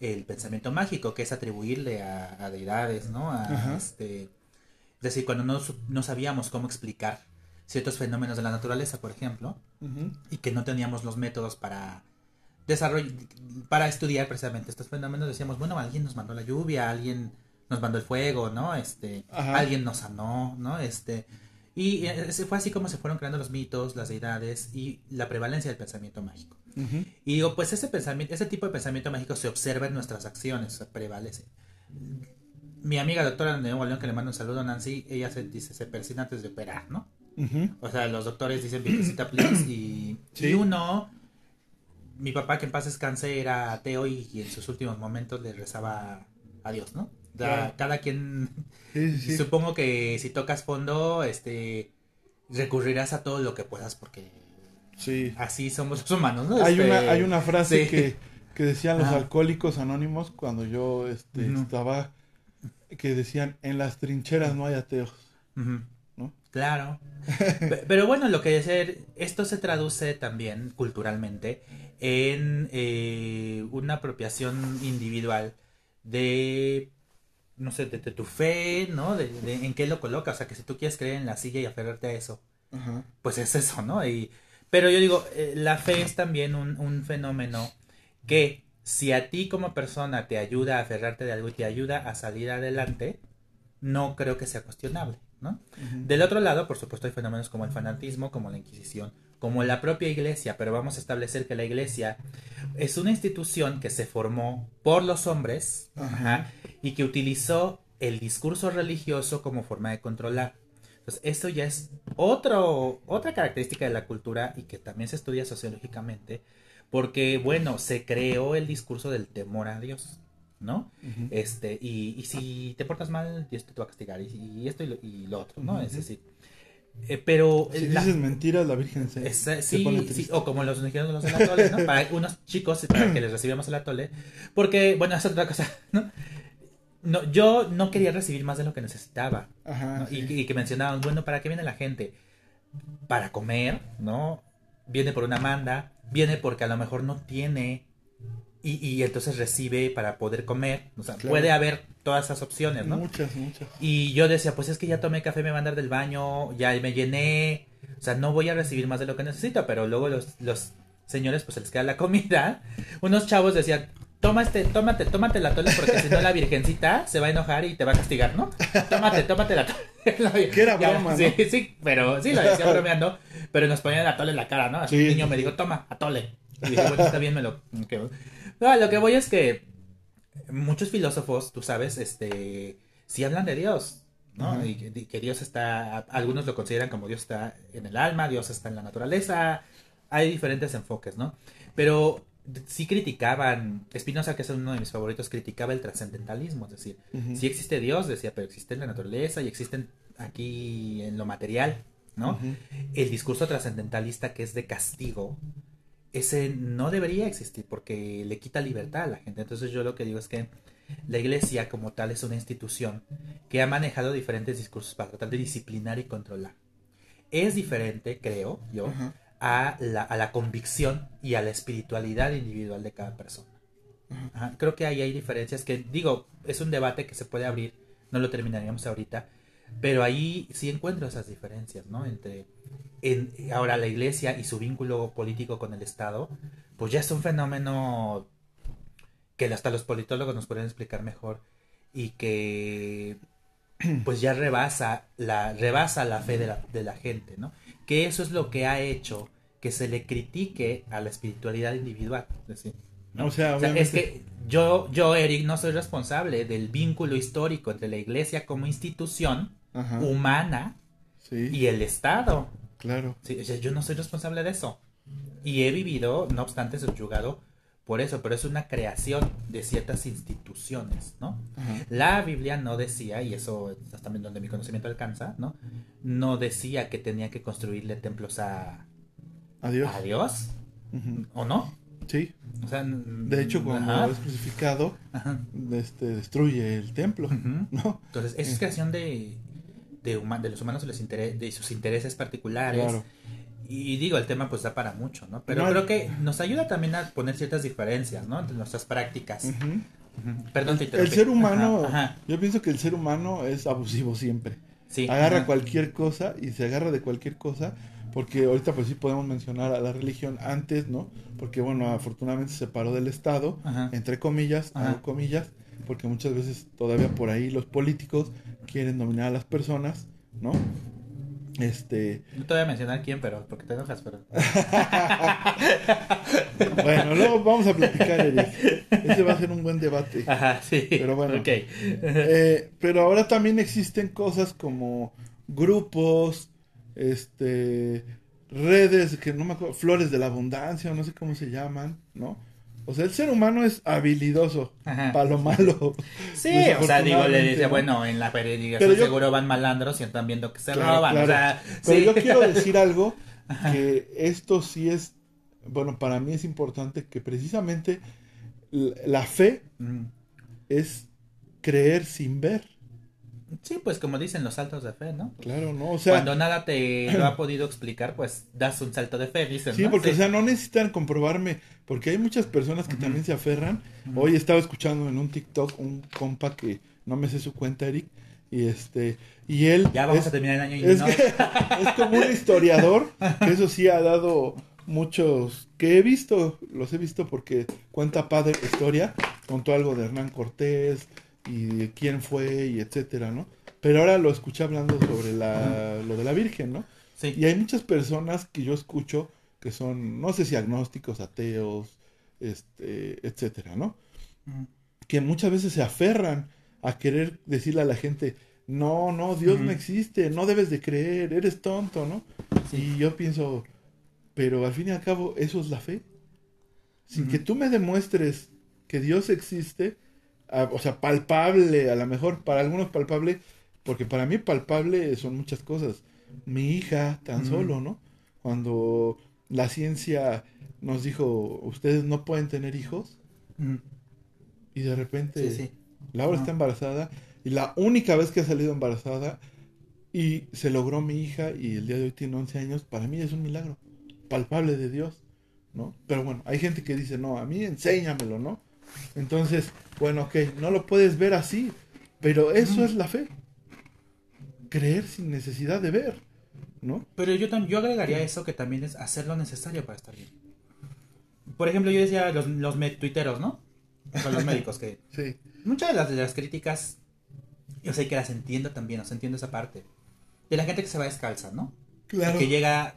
el pensamiento mágico, que es atribuirle a, a deidades, ¿no? A, este, es decir, cuando no, no sabíamos cómo explicar ciertos fenómenos de la naturaleza, por ejemplo, y que no teníamos los métodos para desarrollar, para estudiar precisamente estos fenómenos, decíamos, bueno, alguien nos mandó la lluvia, alguien nos mandó el fuego, ¿no? Este, Ajá. alguien nos sanó, ¿no? Este, y eh, fue así como se fueron creando los mitos, las deidades y la prevalencia del pensamiento mágico. Ujú. Y digo, pues ese pensamiento, ese tipo de pensamiento mágico se observa en nuestras acciones, prevalece. Mi amiga doctora de Nuevo León, que le mando un saludo, Nancy, ella se dice, se persina antes de operar, ¿no? O sea, los doctores dicen visita please y, Sí. y uno, mi papá que en paz descanse era ateo y, y en sus últimos momentos le rezaba a Dios, ¿no? Claro. Cada quien, Sí, sí, sí. supongo que si tocas fondo, este, recurrirás a todo lo que puedas porque Sí. así somos los humanos, ¿no? Hay Este, una, hay una frase sí. que, que decían los alcohólicos anónimos cuando yo este, estaba, que decían, en las trincheras no hay ateos. ¿no? Claro. Pe- Pero bueno, lo que decir, esto se traduce también culturalmente en eh, una apropiación individual de, no sé, de, de tu fe, ¿no? De, de en qué lo colocas. O sea, que si tú quieres creer en la silla y aferrarte a eso, pues es eso, ¿no? Y, pero yo digo, eh, la fe es también un, un fenómeno que si a ti como persona te ayuda a aferrarte de algo y te ayuda a salir adelante, no creo que sea cuestionable, ¿no? Del otro lado, por supuesto, hay fenómenos como el fanatismo, como la Inquisición, como la propia iglesia, pero vamos a establecer que la iglesia es una institución que se formó por los hombres Ajá. y que utilizó el discurso religioso como forma de controlar. Entonces, esto ya es otro, otra característica de la cultura y que también se estudia sociológicamente, porque, bueno, se creó el discurso del temor a Dios, ¿no? Este, y, y si te portas mal, Dios te va a castigar, y, y esto y lo, y lo otro, ¿no? Es decir, eh, pero Si la- dices mentiras, la Virgen se, esa- se sí, pone sí, triste. o como los dijeron los atole, ¿no? Para unos chicos, para que les recibíamos el atole, porque, bueno, es otra cosa, ¿no? No, yo no quería recibir más de lo que necesitaba, Ajá, ¿no? sí. y, que- y que mencionaban, bueno, ¿para qué viene la gente? Para comer, ¿no? Viene por una manda, viene porque a lo mejor no tiene y, y entonces recibe para poder comer. O sea, Claro. puede haber todas esas opciones, ¿no? Muchas, muchas. Y yo decía, pues es que ya tomé café, me van a dar del baño, ya me llené, o sea, no voy a recibir más de lo que necesito, pero luego los, los señores, pues se les queda la comida. Unos chavos decían, toma este, tómate, tómate la tole porque si no la virgencita se va a enojar y te va a castigar, ¿no? Tómate, tómate la tole. Que era broma, Sí, ¿no? sí, pero sí, lo decía bromeando, pero nos ponían la tole en la cara, ¿no? Así Sí. un niño me dijo, toma, atole. Y dije, bueno, está bien, me lo... No, lo que voy es que muchos filósofos, tú sabes, este, sí hablan de Dios, ¿no? Y que, y que Dios está, algunos lo consideran como Dios está en el alma, Dios está en la naturaleza, hay diferentes enfoques, ¿no? Pero sí criticaban, Spinoza, que es uno de mis favoritos, criticaba el trascendentalismo, es decir, sí existe Dios, decía, pero existe en la naturaleza y existen aquí en lo material, ¿no? El discurso trascendentalista que es de castigo, ese no debería existir porque le quita libertad a la gente. Entonces yo lo que digo es que la iglesia como tal es una institución que ha manejado diferentes discursos para tratar de disciplinar y controlar. Es diferente, creo yo, a la, a la convicción y a la espiritualidad individual de cada persona. Ajá, Creo que ahí hay diferencias que, digo, es un debate que se puede abrir, no lo terminaríamos ahorita, Pero ahí sí encuentro esas diferencias, ¿no? Entre en, ahora la iglesia y su vínculo político con el Estado, pues ya es un fenómeno que hasta los politólogos nos pueden explicar mejor y que pues ya rebasa la, rebasa la fe de la, de la gente, ¿no? Que eso es lo que ha hecho que se le critique a la espiritualidad individual. ¿sí? O sea, O sea, obviamente- es que yo, yo, Eric, no soy responsable del vínculo histórico entre la iglesia como institución Ajá, humana sí, y el Estado. claro. Sí, yo no soy responsable de eso. Y he vivido, no obstante, subyugado por eso, pero es una creación de ciertas instituciones, ¿no? Ajá. La Biblia no decía, y eso es también donde mi conocimiento alcanza, ¿no? No decía que tenía que construirle templos a, Adiós. a Dios. ¿o no? Sí, O sea, de hecho, cuando ajá, es crucificado, ajá, este, destruye el templo. ¿no? Entonces, eso es creación de, de, de los humanos de sus intereses particulares. Claro. Y digo, el tema pues da para mucho, ¿no? Pero No, creo que nos ayuda también a poner ciertas diferencias, ¿no? Entre nuestras prácticas. Perdón, te El ser humano, Ajá, ajá. yo pienso que el ser humano es abusivo siempre. Sí. Agarra ajá. cualquier cosa y se agarra de cualquier cosa, porque ahorita pues sí podemos mencionar a la religión antes, ¿no? Porque bueno, afortunadamente se separó del Estado, entre comillas, comillas, porque muchas veces todavía por ahí los políticos quieren dominar a las personas, ¿no? Este, No te voy a mencionar quién, pero porque te enojas, pero. bueno, luego vamos a platicar, Eric. Ese va a ser un buen debate. Ajá, sí. Pero bueno. Ok. Eh, pero ahora también existen cosas como grupos, este, redes que no me acuerdo, flores de la abundancia, no sé cómo se llaman, ¿no? O sea, el ser humano es habilidoso para lo malo. Sí, o sea, digo, le dice, bueno, en la peregrinación seguro van malandros y están viendo que se Claro, roban. claro. O sea, Pero sí. yo quiero decir algo que esto sí es, bueno, para mí es importante que precisamente la fe Mm. es creer sin ver. Sí, pues como dicen los saltos de fe, ¿no? Claro, ¿no? O sea, Cuando nada te lo ha podido explicar, pues das un salto de fe, dicen. Sí, ¿no? porque o sea, no necesitan comprobarme, porque hay muchas personas que también se aferran. Hoy estaba escuchando en un TikTok un compa que no me sé su cuenta, Eric, y este, y él Ya vamos es, a terminar el año y es no. que- es como un historiador, que eso sí ha dado muchos que he visto, los he visto porque cuenta padre historia, contó algo de Hernán Cortés y de quién fue y etcétera, ¿no? Pero ahora lo escuché hablando sobre la, lo de la Virgen, ¿no? Sí. Y hay muchas personas que yo escucho que son, no sé si agnósticos, ateos, este, etcétera, ¿no? Que muchas veces se aferran a querer decirle a la gente, no, no, Dios no existe, no debes de creer, eres tonto, ¿no? Sí. Y yo pienso, pero al fin y al cabo, eso es la fe. Sin que tú me demuestres que Dios existe, a- o sea, palpable, a lo mejor para algunos palpable, porque para mí palpable son muchas cosas. Mi hija, tan solo, ¿no? Cuando la ciencia nos dijo, ustedes no pueden tener hijos, Mm. y de repente Sí, sí. Laura está embarazada, y la única vez que ha salido embarazada, y se logró mi hija, y el día de hoy tiene 11 años, para mí es un milagro, palpable de Dios, ¿no? Pero bueno, hay gente que dice, no, a mí enséñamelo, ¿no? Entonces, bueno, ok, no lo puedes ver así, pero eso es la fe. Creer sin necesidad de ver, ¿no? Pero yo, yo agregaría eso que también es hacer lo necesario para estar bien. Por ejemplo, yo decía los, los tuiteros, ¿no? O sea, los médicos, que Sí, muchas de las, de las críticas, yo sé que las entiendo también, o sea, entiendo esa parte. De la gente que se va descalza, ¿no? claro. Y que llega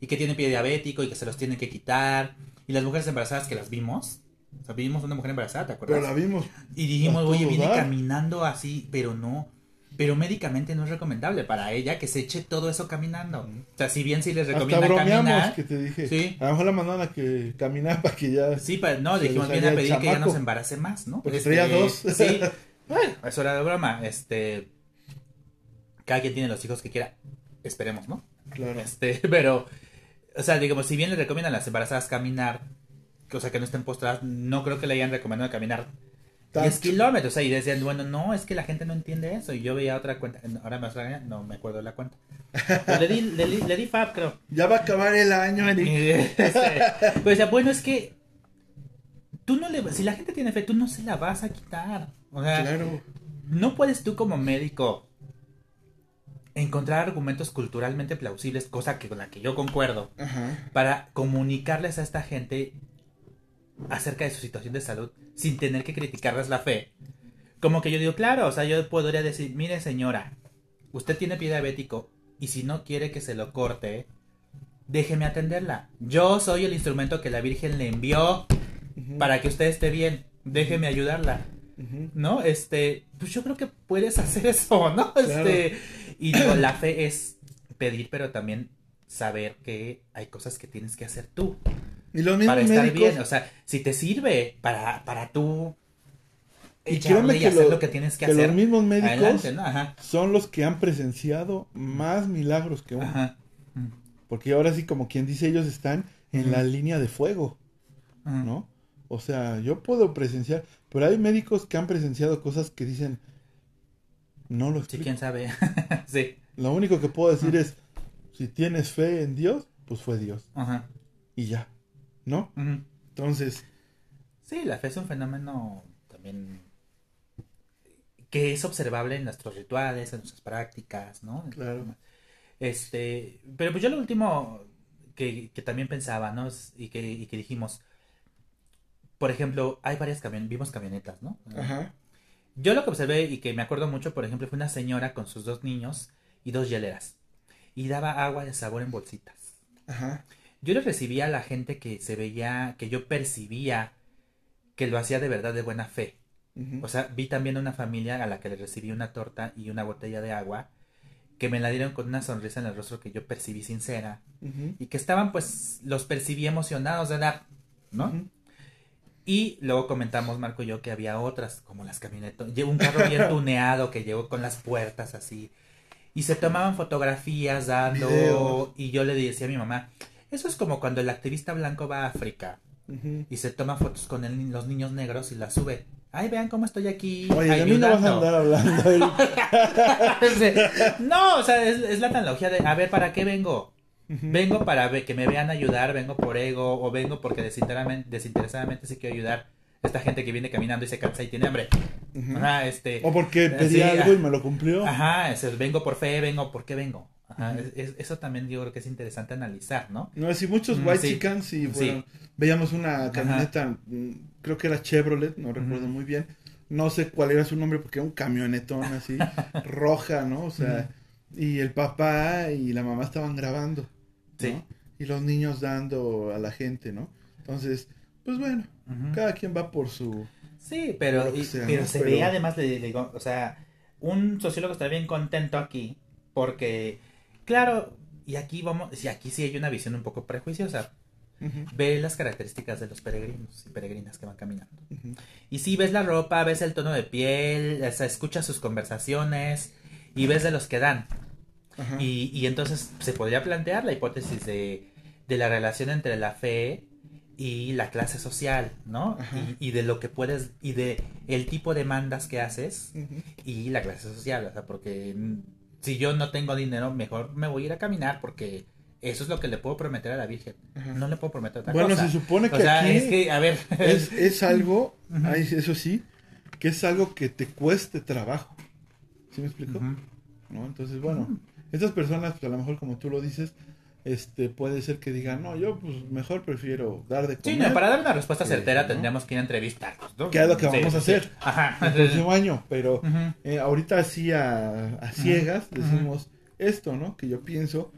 y que tiene pie diabético y que se los tienen que quitar. Y las mujeres embarazadas que las vimos. O sea, vimos una mujer embarazada, ¿te acuerdas? Pero la vimos. Y dijimos, oye, viene dar". caminando así, pero no. Pero médicamente no es recomendable para ella que se eche todo eso caminando. O sea, si bien sí les Hasta bromeamos caminar. que te dije. Sí. A lo mejor la mandaban a que caminar para que ya... Sí, pero no, dijimos, viene a pedir que ya no se embarace más, ¿no? Porque traía dos. Sí. Bueno, eso era de broma. Este. Cada quien tiene los hijos que quiera. Esperemos, ¿no? Claro. Este, pero. O sea, digamos, si bien le recomiendan a las embarazadas caminar, o sea, que no estén postradas, no creo que le hayan recomendado caminar 10 Tanto. kilómetros. O sea, y decían, bueno, no, es que la gente no entiende eso. Y yo veía otra cuenta, ahora regañar, no me acuerdo de la cuenta. Pero le di, le, di, le di fab, creo. Ya va a acabar el año, Eric. Pues decía, bueno, es que tú no le, si la gente tiene fe, tú no se la vas a quitar. O sea, Claro. no puedes tú como médico encontrar argumentos culturalmente plausibles, cosa que con la que yo concuerdo, Ajá. para comunicarles a esta gente acerca de su situación de salud sin tener que criticarles la fe. Como que yo digo, claro, o sea, yo podría decir, mire señora, usted tiene pie diabético y si no quiere que se lo corte, déjeme atenderla. Yo soy el instrumento que la Virgen le envió para que usted esté bien. Déjeme ayudarla. ¿No? Este, pues yo creo que puedes hacer eso, ¿no? Este, y digo, la fe es pedir, pero también saber que hay cosas que tienes que hacer tú Y los mismos para estar médicos. bien. O sea, si te sirve para, para tú Y créeme que lo- lo que tienes que, que hacer. los mismos médicos Adelante, ¿no? Ajá. son los que han presenciado más milagros que uno. Ajá. Porque ahora sí, como quien dice, ellos están en la línea de fuego. ¿no? O sea, yo puedo presenciar, pero hay médicos que han presenciado cosas que dicen, no lo Sí, explico. quién sabe. sí. Lo único que puedo decir es, si tienes fe en Dios, pues fue Dios. Ajá. Y ya, ¿no? Entonces, Sí, la fe es un fenómeno también que es observable en nuestros rituales, en nuestras prácticas, ¿no? Claro. Este, pero pues yo lo último que, que también pensaba, ¿no? Es- y, que, y que dijimos, por ejemplo, hay varias camionetas, vimos camionetas, ¿no? ajá, Yo lo que observé y que me acuerdo mucho, por ejemplo, fue una señora con sus dos niños y dos hieleras y daba agua de sabor en bolsitas. ajá, Yo le recibía a la gente que se veía, que yo percibía que lo hacía de verdad de buena fe. O sea, vi también una familia a la que le recibí una torta y una botella de agua, que me la dieron con una sonrisa en el rostro que yo percibí sincera, y que estaban, pues, los percibí emocionados de dar, ¿no? Y luego comentamos, Marco y yo, que había otras, como las camionetas, llevo un carro bien tuneado que llegó con las puertas así, y se tomaban fotografías dando, y yo le decía a mi mamá, eso es como cuando el activista blanco va a África y se toma fotos con el- los niños negros y las sube. Ay, vean cómo estoy aquí. Oye, de mí no vas a ayudando". andar hablando. Eric. no, o sea, es, es la analogía de, a ver, ¿para qué vengo? Vengo para que me vean ayudar, vengo por ego, o vengo porque desinteresadamente, desinteresadamente sí quiero ayudar a esta gente que viene caminando y se cansa y tiene hambre. Ajá, este. O porque pedí Sí, algo y me lo cumplió. Ajá, es vengo por fe, vengo, ¿por qué vengo? Ajá, es- es- eso también yo creo que es interesante analizar, ¿no? No, si muchos Mm, white sí. chickens Sí. veíamos una camioneta, mm, creo que era Chevrolet, no recuerdo muy bien. No sé cuál era su nombre porque era un camionetón así, roja, ¿no? O sea, y el papá y la mamá estaban grabando, ¿no? Sí. Y los niños dando a la gente, ¿no? Entonces, pues bueno, cada quien va por su... Sí, pero, y- sea, pero ¿no? se Pero- ve además, le, le digo, o sea, un sociólogo está bien contento aquí porque, claro, y aquí vamos, y aquí sí hay una visión un poco prejuiciosa. Ve las características de los peregrinos y peregrinas que van caminando. Y sí, ves la ropa, ves el tono de piel, escuchas sus conversaciones y ves de los que dan. Y, y entonces se podría plantear la hipótesis de, de la relación entre la fe y la clase social, ¿no? Y, y de lo que puedes, y de el tipo de mandas que haces y la clase social, o sea, porque si yo no tengo dinero, mejor me voy a ir a caminar porque eso es lo que le puedo prometer a la Virgen. Ajá. No le puedo prometer otra Bueno, cosa. se supone que o sea, aquí es que, a ver, es, es algo, eso sí, que es algo que te cueste trabajo. ¿Sí me explico? ¿no? Entonces, bueno, estas personas, pues a lo mejor como tú lo dices, este, puede ser que digan, no, yo pues mejor prefiero dar de Sí, comer no, para dar una respuesta Sí, certera ¿no? tendríamos que ir a entrevistarlos, ¿no? Que es lo que Sí, vamos a sí. hacer. Ajá. el próximo año, pero eh, ahorita así a, a ciegas decimos esto, ¿no? Que yo pienso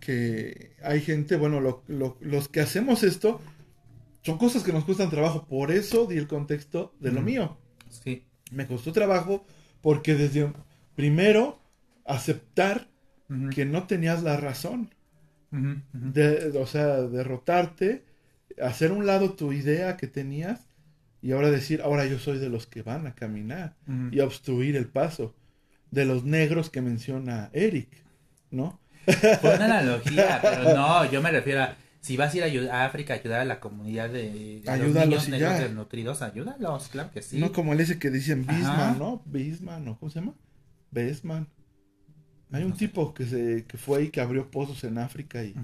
que hay gente, bueno, lo- lo- los que hacemos esto son cosas que nos cuestan trabajo, por eso di el contexto de lo mío. Sí. Me costó trabajo porque desde primero aceptar que no tenías la razón. De, o sea, derrotarte, hacer un lado tu idea que tenías y ahora decir, ahora yo soy de los que van a caminar Ujú. y obstruir el paso, de los negros que menciona Eric, ¿no? Fue una analogía, pero no, yo me refiero a si vas a ir a, África a ayudar a la comunidad de, de los niños negros desnutridos, ayúdalos, claro que sí. No como el ese que dicen. Bisman, ¿no? Bisman, ¿no? ¿Cómo se llama? Besman. Hay un tipo que se que fue y que abrió pozos en África y.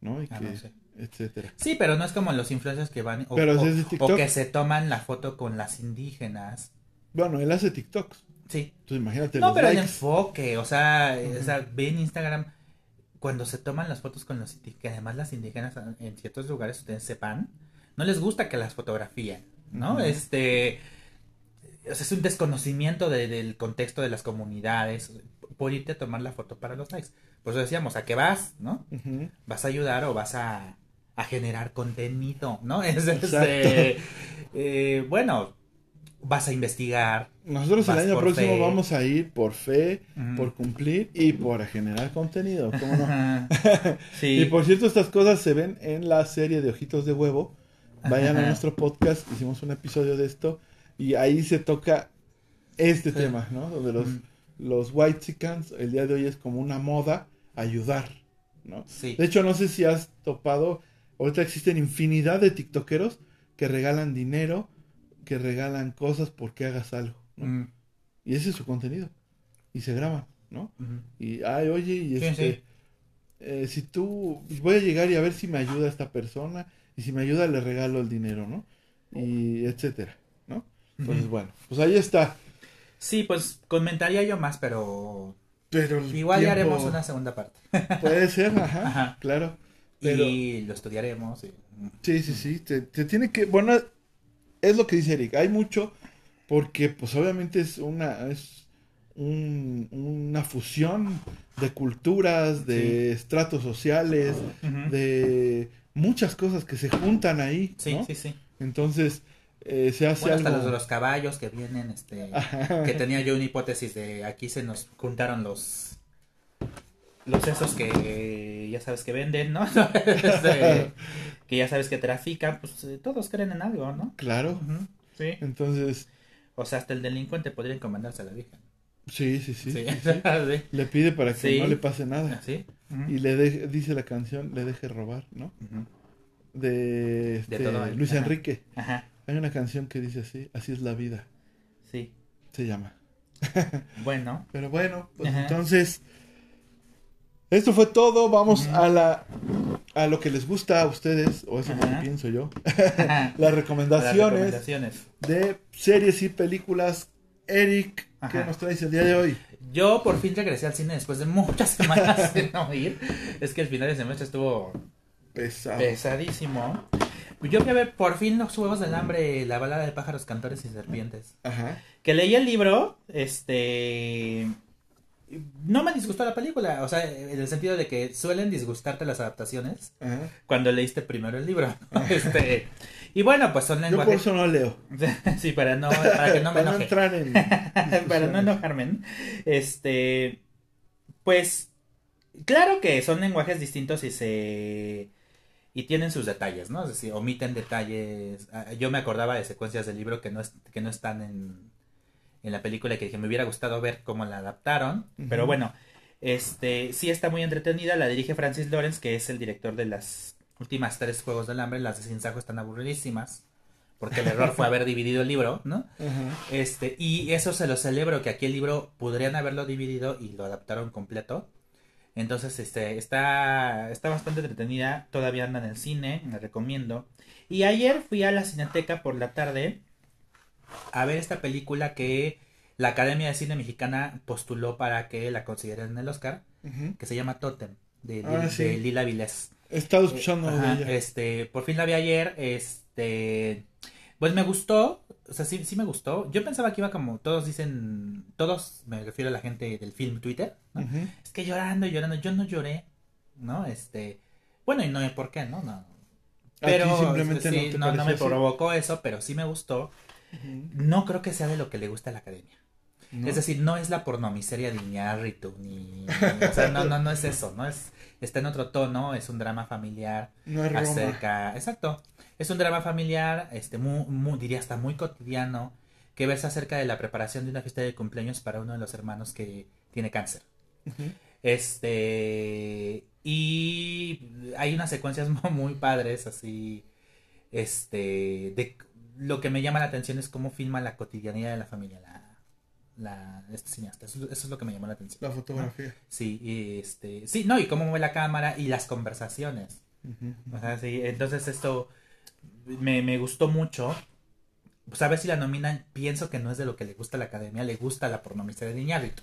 ¿no? Y Ah, que, no sé. etcétera. Sí, pero no es como los influencers que van o, Pero o- o que se toman la foto con las indígenas. Bueno, él hace TikToks. Sí. Entonces imagínate No, los pero el likes. enfoque, o sea, o sea, ve en Instagram cuando se toman las fotos con los indígenas, que además las indígenas en ciertos lugares ustedes sepan, no les gusta que las fotografíen, ¿no? Este, o sea, es un desconocimiento de- del contexto de las comunidades por irte a tomar la foto para los likes. Por eso decíamos, ¿a qué vas, no? ¿Vas a ayudar o vas a, a generar contenido, no? Es, este, eh, bueno, vas a investigar. Nosotros el año próximo fe. vamos a ir por fe, por cumplir y por generar contenido. ¿Cómo no? sí. Y por cierto, estas cosas se ven en la serie de Ojitos de Huevo. Vayan a nuestro podcast, hicimos un episodio de esto y ahí se toca este Sí. tema, ¿no? Donde los. Los white chickens el día de hoy es como una moda ayudar, ¿no? Sí. De hecho, no sé si has topado, ahorita existen infinidad de tiktokeros que regalan dinero, que regalan cosas porque hagas algo, ¿no? Mm, Y ese es su contenido. Y se graban, ¿no? Y, ay, oye, y este, sí. eh, si tú, voy a llegar y a ver si me ayuda esta persona, y si me ayuda le regalo el dinero, ¿no? Y etcétera, ¿no? Entonces, bueno, pues ahí está. Sí, pues comentaría yo más, pero igual ya haremos una segunda parte. Puede ser, ajá, Ajá. claro. Pero, Y lo estudiaremos. y- sí, sí, sí, te, te tiene que, bueno, es lo que dice Eric, hay mucho, porque pues obviamente es una, es un- una fusión de culturas, de estratos sociales, de muchas cosas que se juntan ahí, Sí, ¿no? sí, sí. Entonces, eh, se hace Bueno, hasta los de los caballos que vienen, este, que tenía yo una hipótesis de aquí se nos juntaron los los esos que ya sabes que venden, ¿no? Este, que ya sabes que trafican, pues eh, todos creen en algo, ¿no? Claro, Sí. entonces, O sea, hasta el delincuente podría encomendarse a la Virgen. sí, sí, sí. Sí. sí, sí. Le pide para que no le pase nada. ¿Sí? Y le deje, dice la canción, le deje robar, ¿no? De, este, todo hay. Luis Ajá. Enrique. Ajá. Hay una canción que dice así, así es la vida, Sí. se llama. Bueno. Pero bueno, pues Ajá. entonces, esto fue todo. Vamos a la a lo que les gusta a ustedes, o eso es lo que Ajá. pienso yo. Las Las recomendaciones recomendaciones. de series y películas. Eric, ¿qué nos traes el día de hoy? Yo por fin regresé al cine después de muchas semanas de no ir. Es que el final de semestre estuvo Pesado. pesadísimo. Yo fui a ver por fin los Juegos del Hambre, la balada de pájaros, cantores y serpientes. Ajá. Que leí el libro, este... No me disgustó la película, o sea, en el sentido de que suelen disgustarte las adaptaciones Ajá. cuando leíste primero el libro. Este, y bueno, pues son Yo por lenguajes... eso no leo. sí, para, no, para que no me Para no entrar en. para no enojarme. Este, pues, claro que son lenguajes distintos y se y tienen sus detalles, ¿no? Es decir, omiten detalles. Ah, Yo me acordaba de secuencias del libro que no es, que no están en, en la película y que dije me hubiera gustado ver cómo la adaptaron, pero bueno, este sí está muy entretenida. La dirige Francis Lawrence, que es el director de las últimas tres Juegos del Hambre. Las de Sin Sajo están aburridísimas. Porque el error fue haber dividido el libro, ¿no? Este, y eso se lo celebro, que aquí el libro podrían haberlo dividido y lo adaptaron completo. Entonces, este, está, está bastante entretenida, todavía anda en el cine, la recomiendo. Y ayer fui a la Cineteca por la tarde a ver esta película que la Academia de Cine Mexicana postuló para que la consideren en el Oscar, que se llama Totem, de, Ah, Lil- sí. de Lila Vilés. He estado escuchando Ajá, de ella. este, por fin la vi ayer, este, pues me gustó, o sea, sí, sí me gustó. Yo pensaba que iba como todos dicen, todos, me refiero a la gente del film Twitter, es que llorando, llorando, yo no lloré, ¿no? Este, bueno, y no sé por qué, ¿no? no. Pero ti simplemente sí, no no, me así. provocó eso, pero sí me gustó. No creo que sea de lo que le gusta a la academia. ¿No? Es decir, no es la pornomiseria de Iñárritu, ni... O sea, no, no, no es eso, ¿no? Es, está en otro tono, es un drama familiar no es Roma. acerca... Exacto. Es un drama familiar, este, muy, muy- diría hasta muy cotidiano, que versa acerca de la preparación de una fiesta de cumpleaños para uno de los hermanos que tiene cáncer. Este... Y hay unas secuencias mu- muy padres, así... Este... De, lo que me llama la atención es cómo filma la cotidianidad de la familia, la... La, este cineasta, eso, eso es lo que me llamó la atención. La fotografía. Sí, y este, sí, no, y cómo mueve la cámara y las conversaciones. Ujú. O sea, sí, entonces esto me, me gustó mucho. pues a ver si la nominan, pienso que no es de lo que le gusta a la academia, le gusta la pornomisteria de Iñárritu.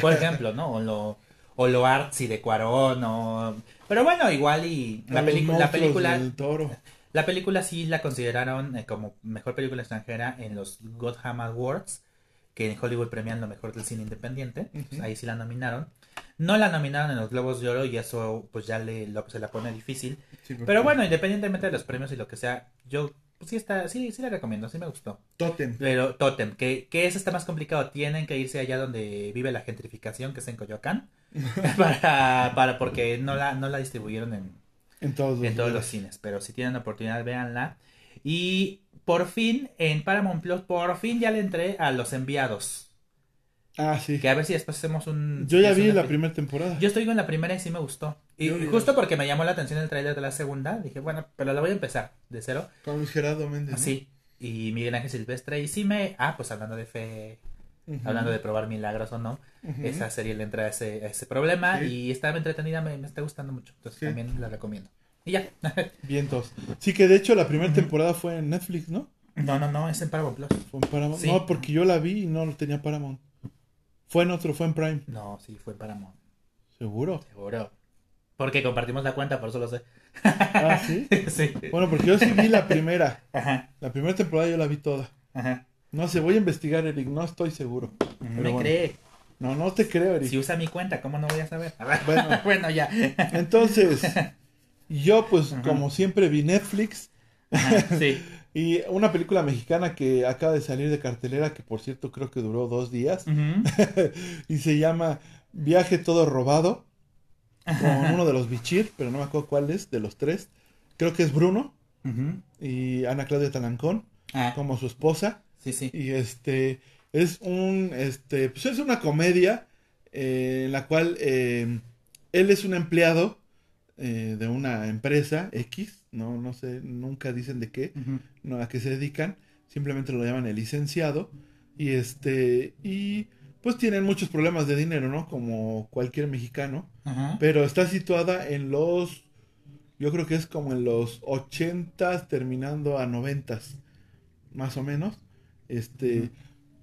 Por ejemplo, ¿no? O lo, o lo artsy de Cuarón, o... Pero bueno, igual y la, A los pelicu- la película... del toro. La película sí la consideraron eh, como mejor película extranjera en los Gotham Awards, que en Hollywood premian lo mejor del cine independiente. Pues ahí sí la nominaron. No la nominaron en los Globos de Oro y eso pues ya le, lo- se la pone difícil. Sí, porque- Pero bueno, independientemente de los premios y lo que sea, yo pues, sí está, sí, sí la recomiendo, sí me gustó. Totem. Pero Totem, que, que eso está más complicado. Tienen que irse allá donde vive la gentrificación, que es en Coyoacán, para, para porque no la, no la distribuyeron en, En todos los, en todos los cines, pero si tienen oportunidad, véanla. Y por fin, en Paramount Plus, por fin ya le entré a Los Enviados. Ah, sí. Que a ver si después hacemos un... Yo ya vi la primera temporada. Yo estoy con la primera y sí me gustó. Y Yo justo porque me llamó la atención el tráiler de la segunda, dije, bueno, pero la voy a empezar de cero. Con Luis Gerardo Méndez. ¿no? Sí. Y Miguel Ángel Silvestre. Y sí me... Ah, pues hablando de fe... Hablando de probar milagros o no, esa serie le entra a ese, a ese problema Sí. y está entretenida, me, me está gustando mucho. Entonces Sí. también la recomiendo. Y ya. Vientos. Sí, que de hecho la primera temporada fue en Netflix, ¿no? no, no, no, es en Paramount Plus. Fue en Paramount. Sí. No, porque yo la vi y no lo tenía Paramount. Fue en otro, fue en Prime. No, sí, fue en Paramount. ¿Seguro? Seguro. Porque compartimos la cuenta, por eso lo sé. Ah, sí. sí. Bueno, porque yo sí vi la primera. Ajá, La primera temporada yo la vi toda. ajá. No sé, voy a investigar, Eric. No estoy seguro. No me bueno. cree. No, no te creo, Eric. Si usa mi cuenta, ¿cómo no voy a saber? Bueno. bueno, ya. Entonces, yo pues Ajá. como siempre vi Netflix Ajá, sí. Y una película mexicana que acaba de salir de cartelera, que por cierto creo que duró dos días, y se llama Viaje todo robado, con uno de los Bichir, pero no me acuerdo cuál es, de los tres. Creo que es Bruno y Ana Claudia Talancón Ah, como su esposa. sí, sí. Y este es un este pues es una comedia eh, en la cual eh, él es un empleado eh, de una empresa X, no no sé, nunca dicen de qué, no a qué se dedican, simplemente lo llaman el licenciado y este y pues tienen muchos problemas de dinero, ¿no? Como cualquier mexicano, pero está situada en los yo creo que es como en los 80 terminando a 90 más o menos. Este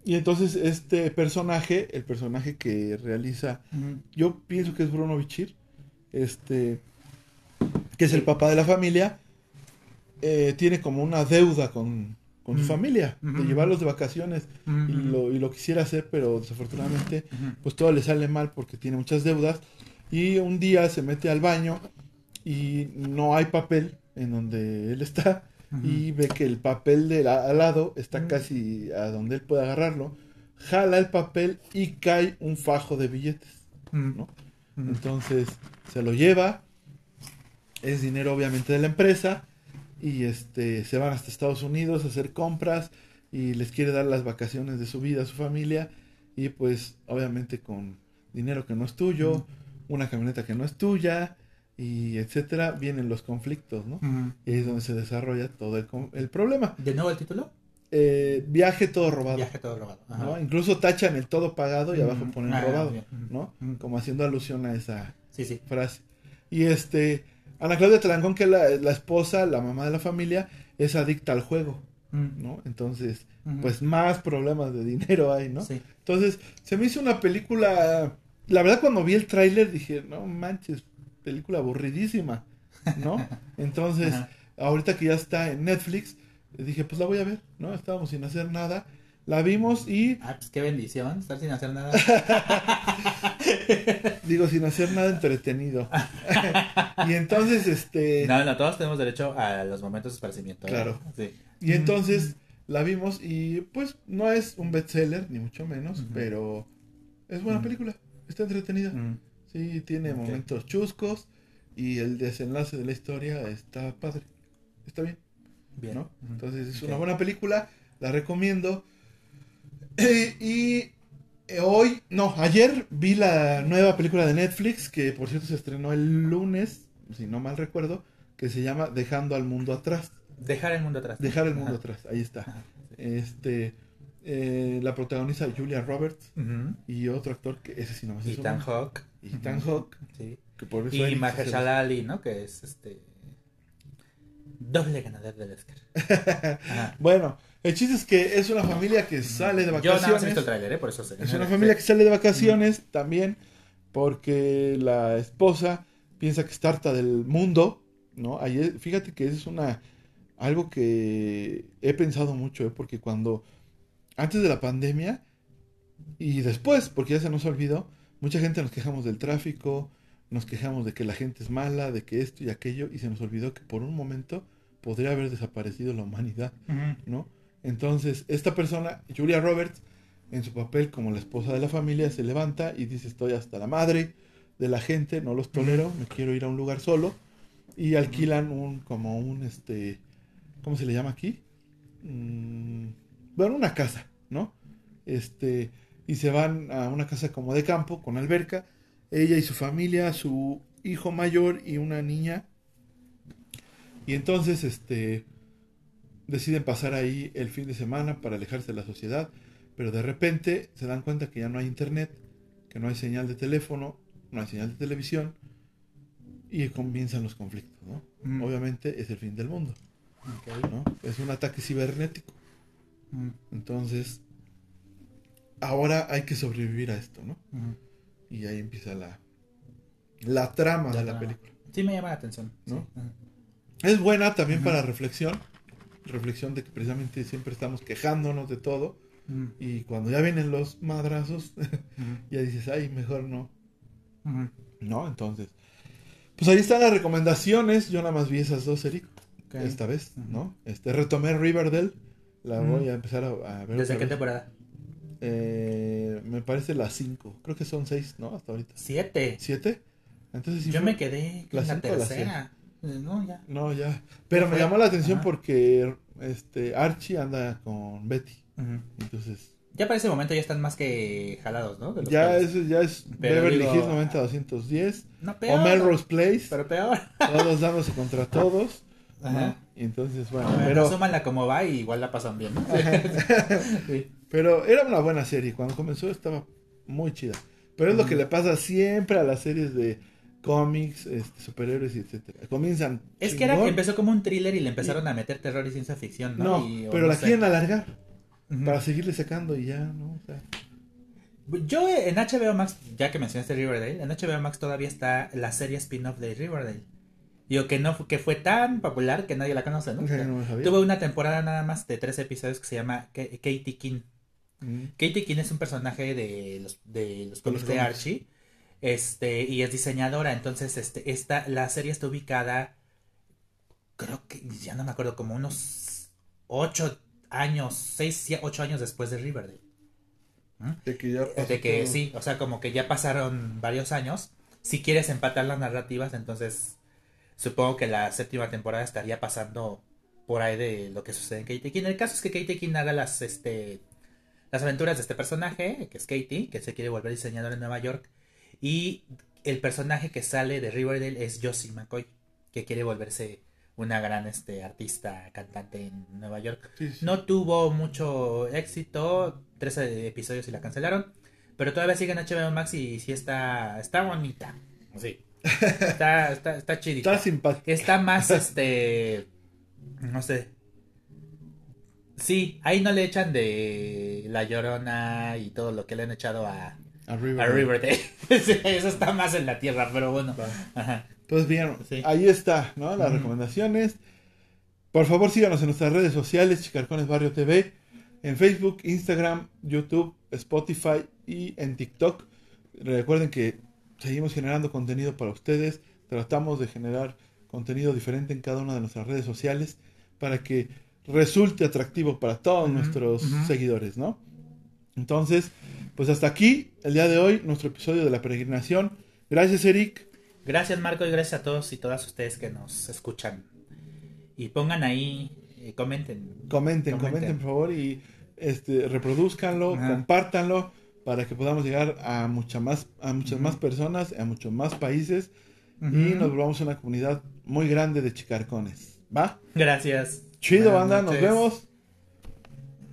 y entonces este personaje, el personaje que realiza, yo pienso que es Bruno Bichir, este que es el papá de la familia, eh, tiene como una deuda con, con su Ujú. familia, de llevarlos de vacaciones y lo, y lo quisiera hacer, pero desafortunadamente pues todo le sale mal porque tiene muchas deudas. Y un día se mete al baño y no hay papel en donde él está y ve que el papel de la- al lado está casi a donde él puede agarrarlo, jala el papel y cae un fajo de billetes. ¿no? Entonces se lo lleva, es dinero obviamente de la empresa y este se van hasta Estados Unidos a hacer compras y les quiere dar las vacaciones de su vida a su familia y pues obviamente con dinero que no es tuyo, una camioneta que no es tuya y etcétera, vienen los conflictos, ¿no? Y ahí es donde se desarrolla todo el, el problema. ¿De nuevo el título? Eh, viaje todo robado. Viaje todo robado. Incluso tachan el todo pagado y abajo ponen Ah, robado. ¿no? Como haciendo alusión a esa, Sí, sí. frase. Y este, Ana Claudia Talancón, que es la, la esposa, la mamá de la familia, es adicta al juego, Ujú. ¿no? Entonces, pues más problemas de dinero hay, ¿no? Sí. Entonces, se me hizo una película, la verdad cuando vi el tráiler dije, no manches, película aburridísima, ¿no? Entonces, ahorita que ya está en Netflix, dije, pues la voy a ver, ¿no? Estábamos sin hacer nada, la vimos y, Ah, pues qué bendición, estar sin hacer nada. digo, sin hacer nada entretenido. y entonces, este... No, no, todos tenemos derecho a los momentos de esparcimiento. ¿eh? Claro. Sí. Y entonces la vimos y pues no es un bestseller, ni mucho menos, pero es buena película, está entretenida. Sí, tiene momentos chuscos y el desenlace de la historia está padre, está bien, Bien. ¿no? Entonces es una buena película, la recomiendo. Eh, y eh, hoy, no, ayer vi la nueva película de Netflix, que por cierto se estrenó el lunes, si no mal recuerdo, que se llama Dejando al Mundo Atrás. Dejar el mundo atrás. Dejar el mundo Ajá. atrás, ahí está. Ajá. Este, eh, la protagoniza Julia Roberts y otro actor que ese sí no me sé Ethan. Hawke. Ethan Ujú. Hawke, Sí. que por eso Y Mahershala Ali, ¿no? Que es este. Doble ganador del Oscar. Bueno, El chiste es que es una familia que sale de Yo nada más he vacaciones. visto el tráiler, ¿eh? por eso sé. Es una familia que sale de vacaciones también porque la esposa piensa que está harta del mundo, ¿no? Ahí es- fíjate que es una algo que he pensado mucho, ¿eh? Porque cuando antes de la pandemia y después, porque ya se nos olvidó, mucha gente nos quejamos del tráfico, nos quejamos de que la gente es mala, de que esto y aquello, y se nos olvidó que por un momento podría haber desaparecido la humanidad. ¿no? Entonces, esta persona, Julia Roberts, en su papel como la esposa de la familia, se levanta y dice, estoy hasta la madre de la gente, no los tolero, me quiero ir a un lugar solo, y alquilan un, como un, este, ¿cómo se le llama aquí? Mm, bueno, una casa, ¿no? Este, y se van a una casa como de campo, con alberca, ella y su familia, su hijo mayor y una niña, y entonces, este, deciden pasar ahí el fin de semana para alejarse de la sociedad, pero de repente se dan cuenta que ya no hay internet, que no hay señal de teléfono, no hay señal de televisión y comienzan los conflictos, ¿no? Mm. Obviamente es el fin del mundo. Es un ataque cibernético. Mm, Entonces, ahora hay que sobrevivir a esto, ¿no? ujú. Y ahí empieza la la trama La de la trama. película. Sí me llama la atención. ¿No? sí. Ujú. Es buena también para reflexión, reflexión de que precisamente siempre estamos quejándonos de todo Ujú. y cuando ya vienen los madrazos Ujú. ya dices, ay, mejor no. ¿No? Entonces, pues ahí están las recomendaciones. Yo nada más vi esas dos, Eric, esta vez. ¿no? Este, retomé Riverdale. La Ujú. voy a empezar a, a ver. ¿Desde qué vez. temporada? Eh, me parece las 5. Creo que son 6, ¿no? Hasta ahorita. Siete. ¿7? Entonces sí Yo fue- me quedé ¿La en la la tercera. Eh, No, ya. No, ya. Pero me llamó la atención Ajá. porque este Archie anda con Betty. Entonces, Ya para ese momento ya están más que jalados, ¿no? Ya pelos. es, ya es Pero Beverly digo, Hills 90-210. No, peor. O Melrose Place. Pero peor. Todos dándose contra todos. ¿no? Ajá. Y entonces, bueno, Bueno, pero, súmanla como va y igual la pasan bien. ¿no? Sí. pero era una buena serie. Cuando comenzó estaba muy chida. Pero es lo que le pasa siempre a las series de cómics, este, superhéroes, etcétera. Comienzan. Es que era, empezó como un thriller y le empezaron a meter terror y ciencia ficción, ¿no? No, Y- o pero no la sé. quieren alargar para seguirle sacando y ya, ¿no? O sea, Yo en HBO Max, ya que mencionaste Riverdale, en HBO Max todavía está la serie spin-off de Riverdale. Digo que no que fue tan popular que nadie la conoce, ¿no? no. Tuvo una temporada nada más de tres episodios que se llama Ka- Katie King. Mm. Katie King es un personaje de los, de los cómics de. Archie. Este, y es diseñadora. Entonces, este, esta, la serie está ubicada. Creo que ya no me acuerdo, como unos ocho años, seis, ocho años después de Riverdale. De que ya pasó De que todo. sí, o sea, como que ya pasaron varios años. Si quieres empatar las narrativas, entonces supongo que la séptima temporada estaría pasando por ahí de lo que sucede en Katie King. El caso es que Katie King haga las, este, las aventuras de este personaje, que es Katie, que se quiere volver diseñador en Nueva York. Y el personaje que sale de Riverdale es Josie McCoy, que quiere volverse una gran este, artista, cantante en Nueva York. Sí, sí. No tuvo mucho éxito, 13 episodios y la cancelaron, pero todavía sigue en HBO Max y sí está, está bonita. Sí. Está, está, está chidita. Está simpático. Está más, este, no sé. Sí, ahí no le echan de La Llorona y todo lo que le han echado a, A a Riverdale. Sí, Eso está más en la tierra, pero bueno. Ajá. Pues bien, Sí. ahí está, ¿no? Las recomendaciones. Por favor, síganos en nuestras redes sociales, Chicarcones Barrio TV, en Facebook, Instagram, YouTube, Spotify y en TikTok. Recuerden que seguimos generando contenido para ustedes. Tratamos de generar contenido diferente en cada una de nuestras redes sociales para que resulte atractivo para todos nuestros seguidores, ¿no? Entonces, pues hasta aquí el día de hoy, nuestro episodio de la peregrinación. Gracias, Eric. Gracias Marco y gracias a todos y todas ustedes que nos escuchan. Y pongan ahí, eh, comenten. Comenten, Comenten. comenten, por favor y este reproduzcanlo, Ajá. compártanlo para que podamos llegar a mucha más a muchas más personas, a muchos más países y nos volvamos una comunidad muy grande de chicarcones. ¿Va? Gracias. Chido, Buenas banda, nos vemos.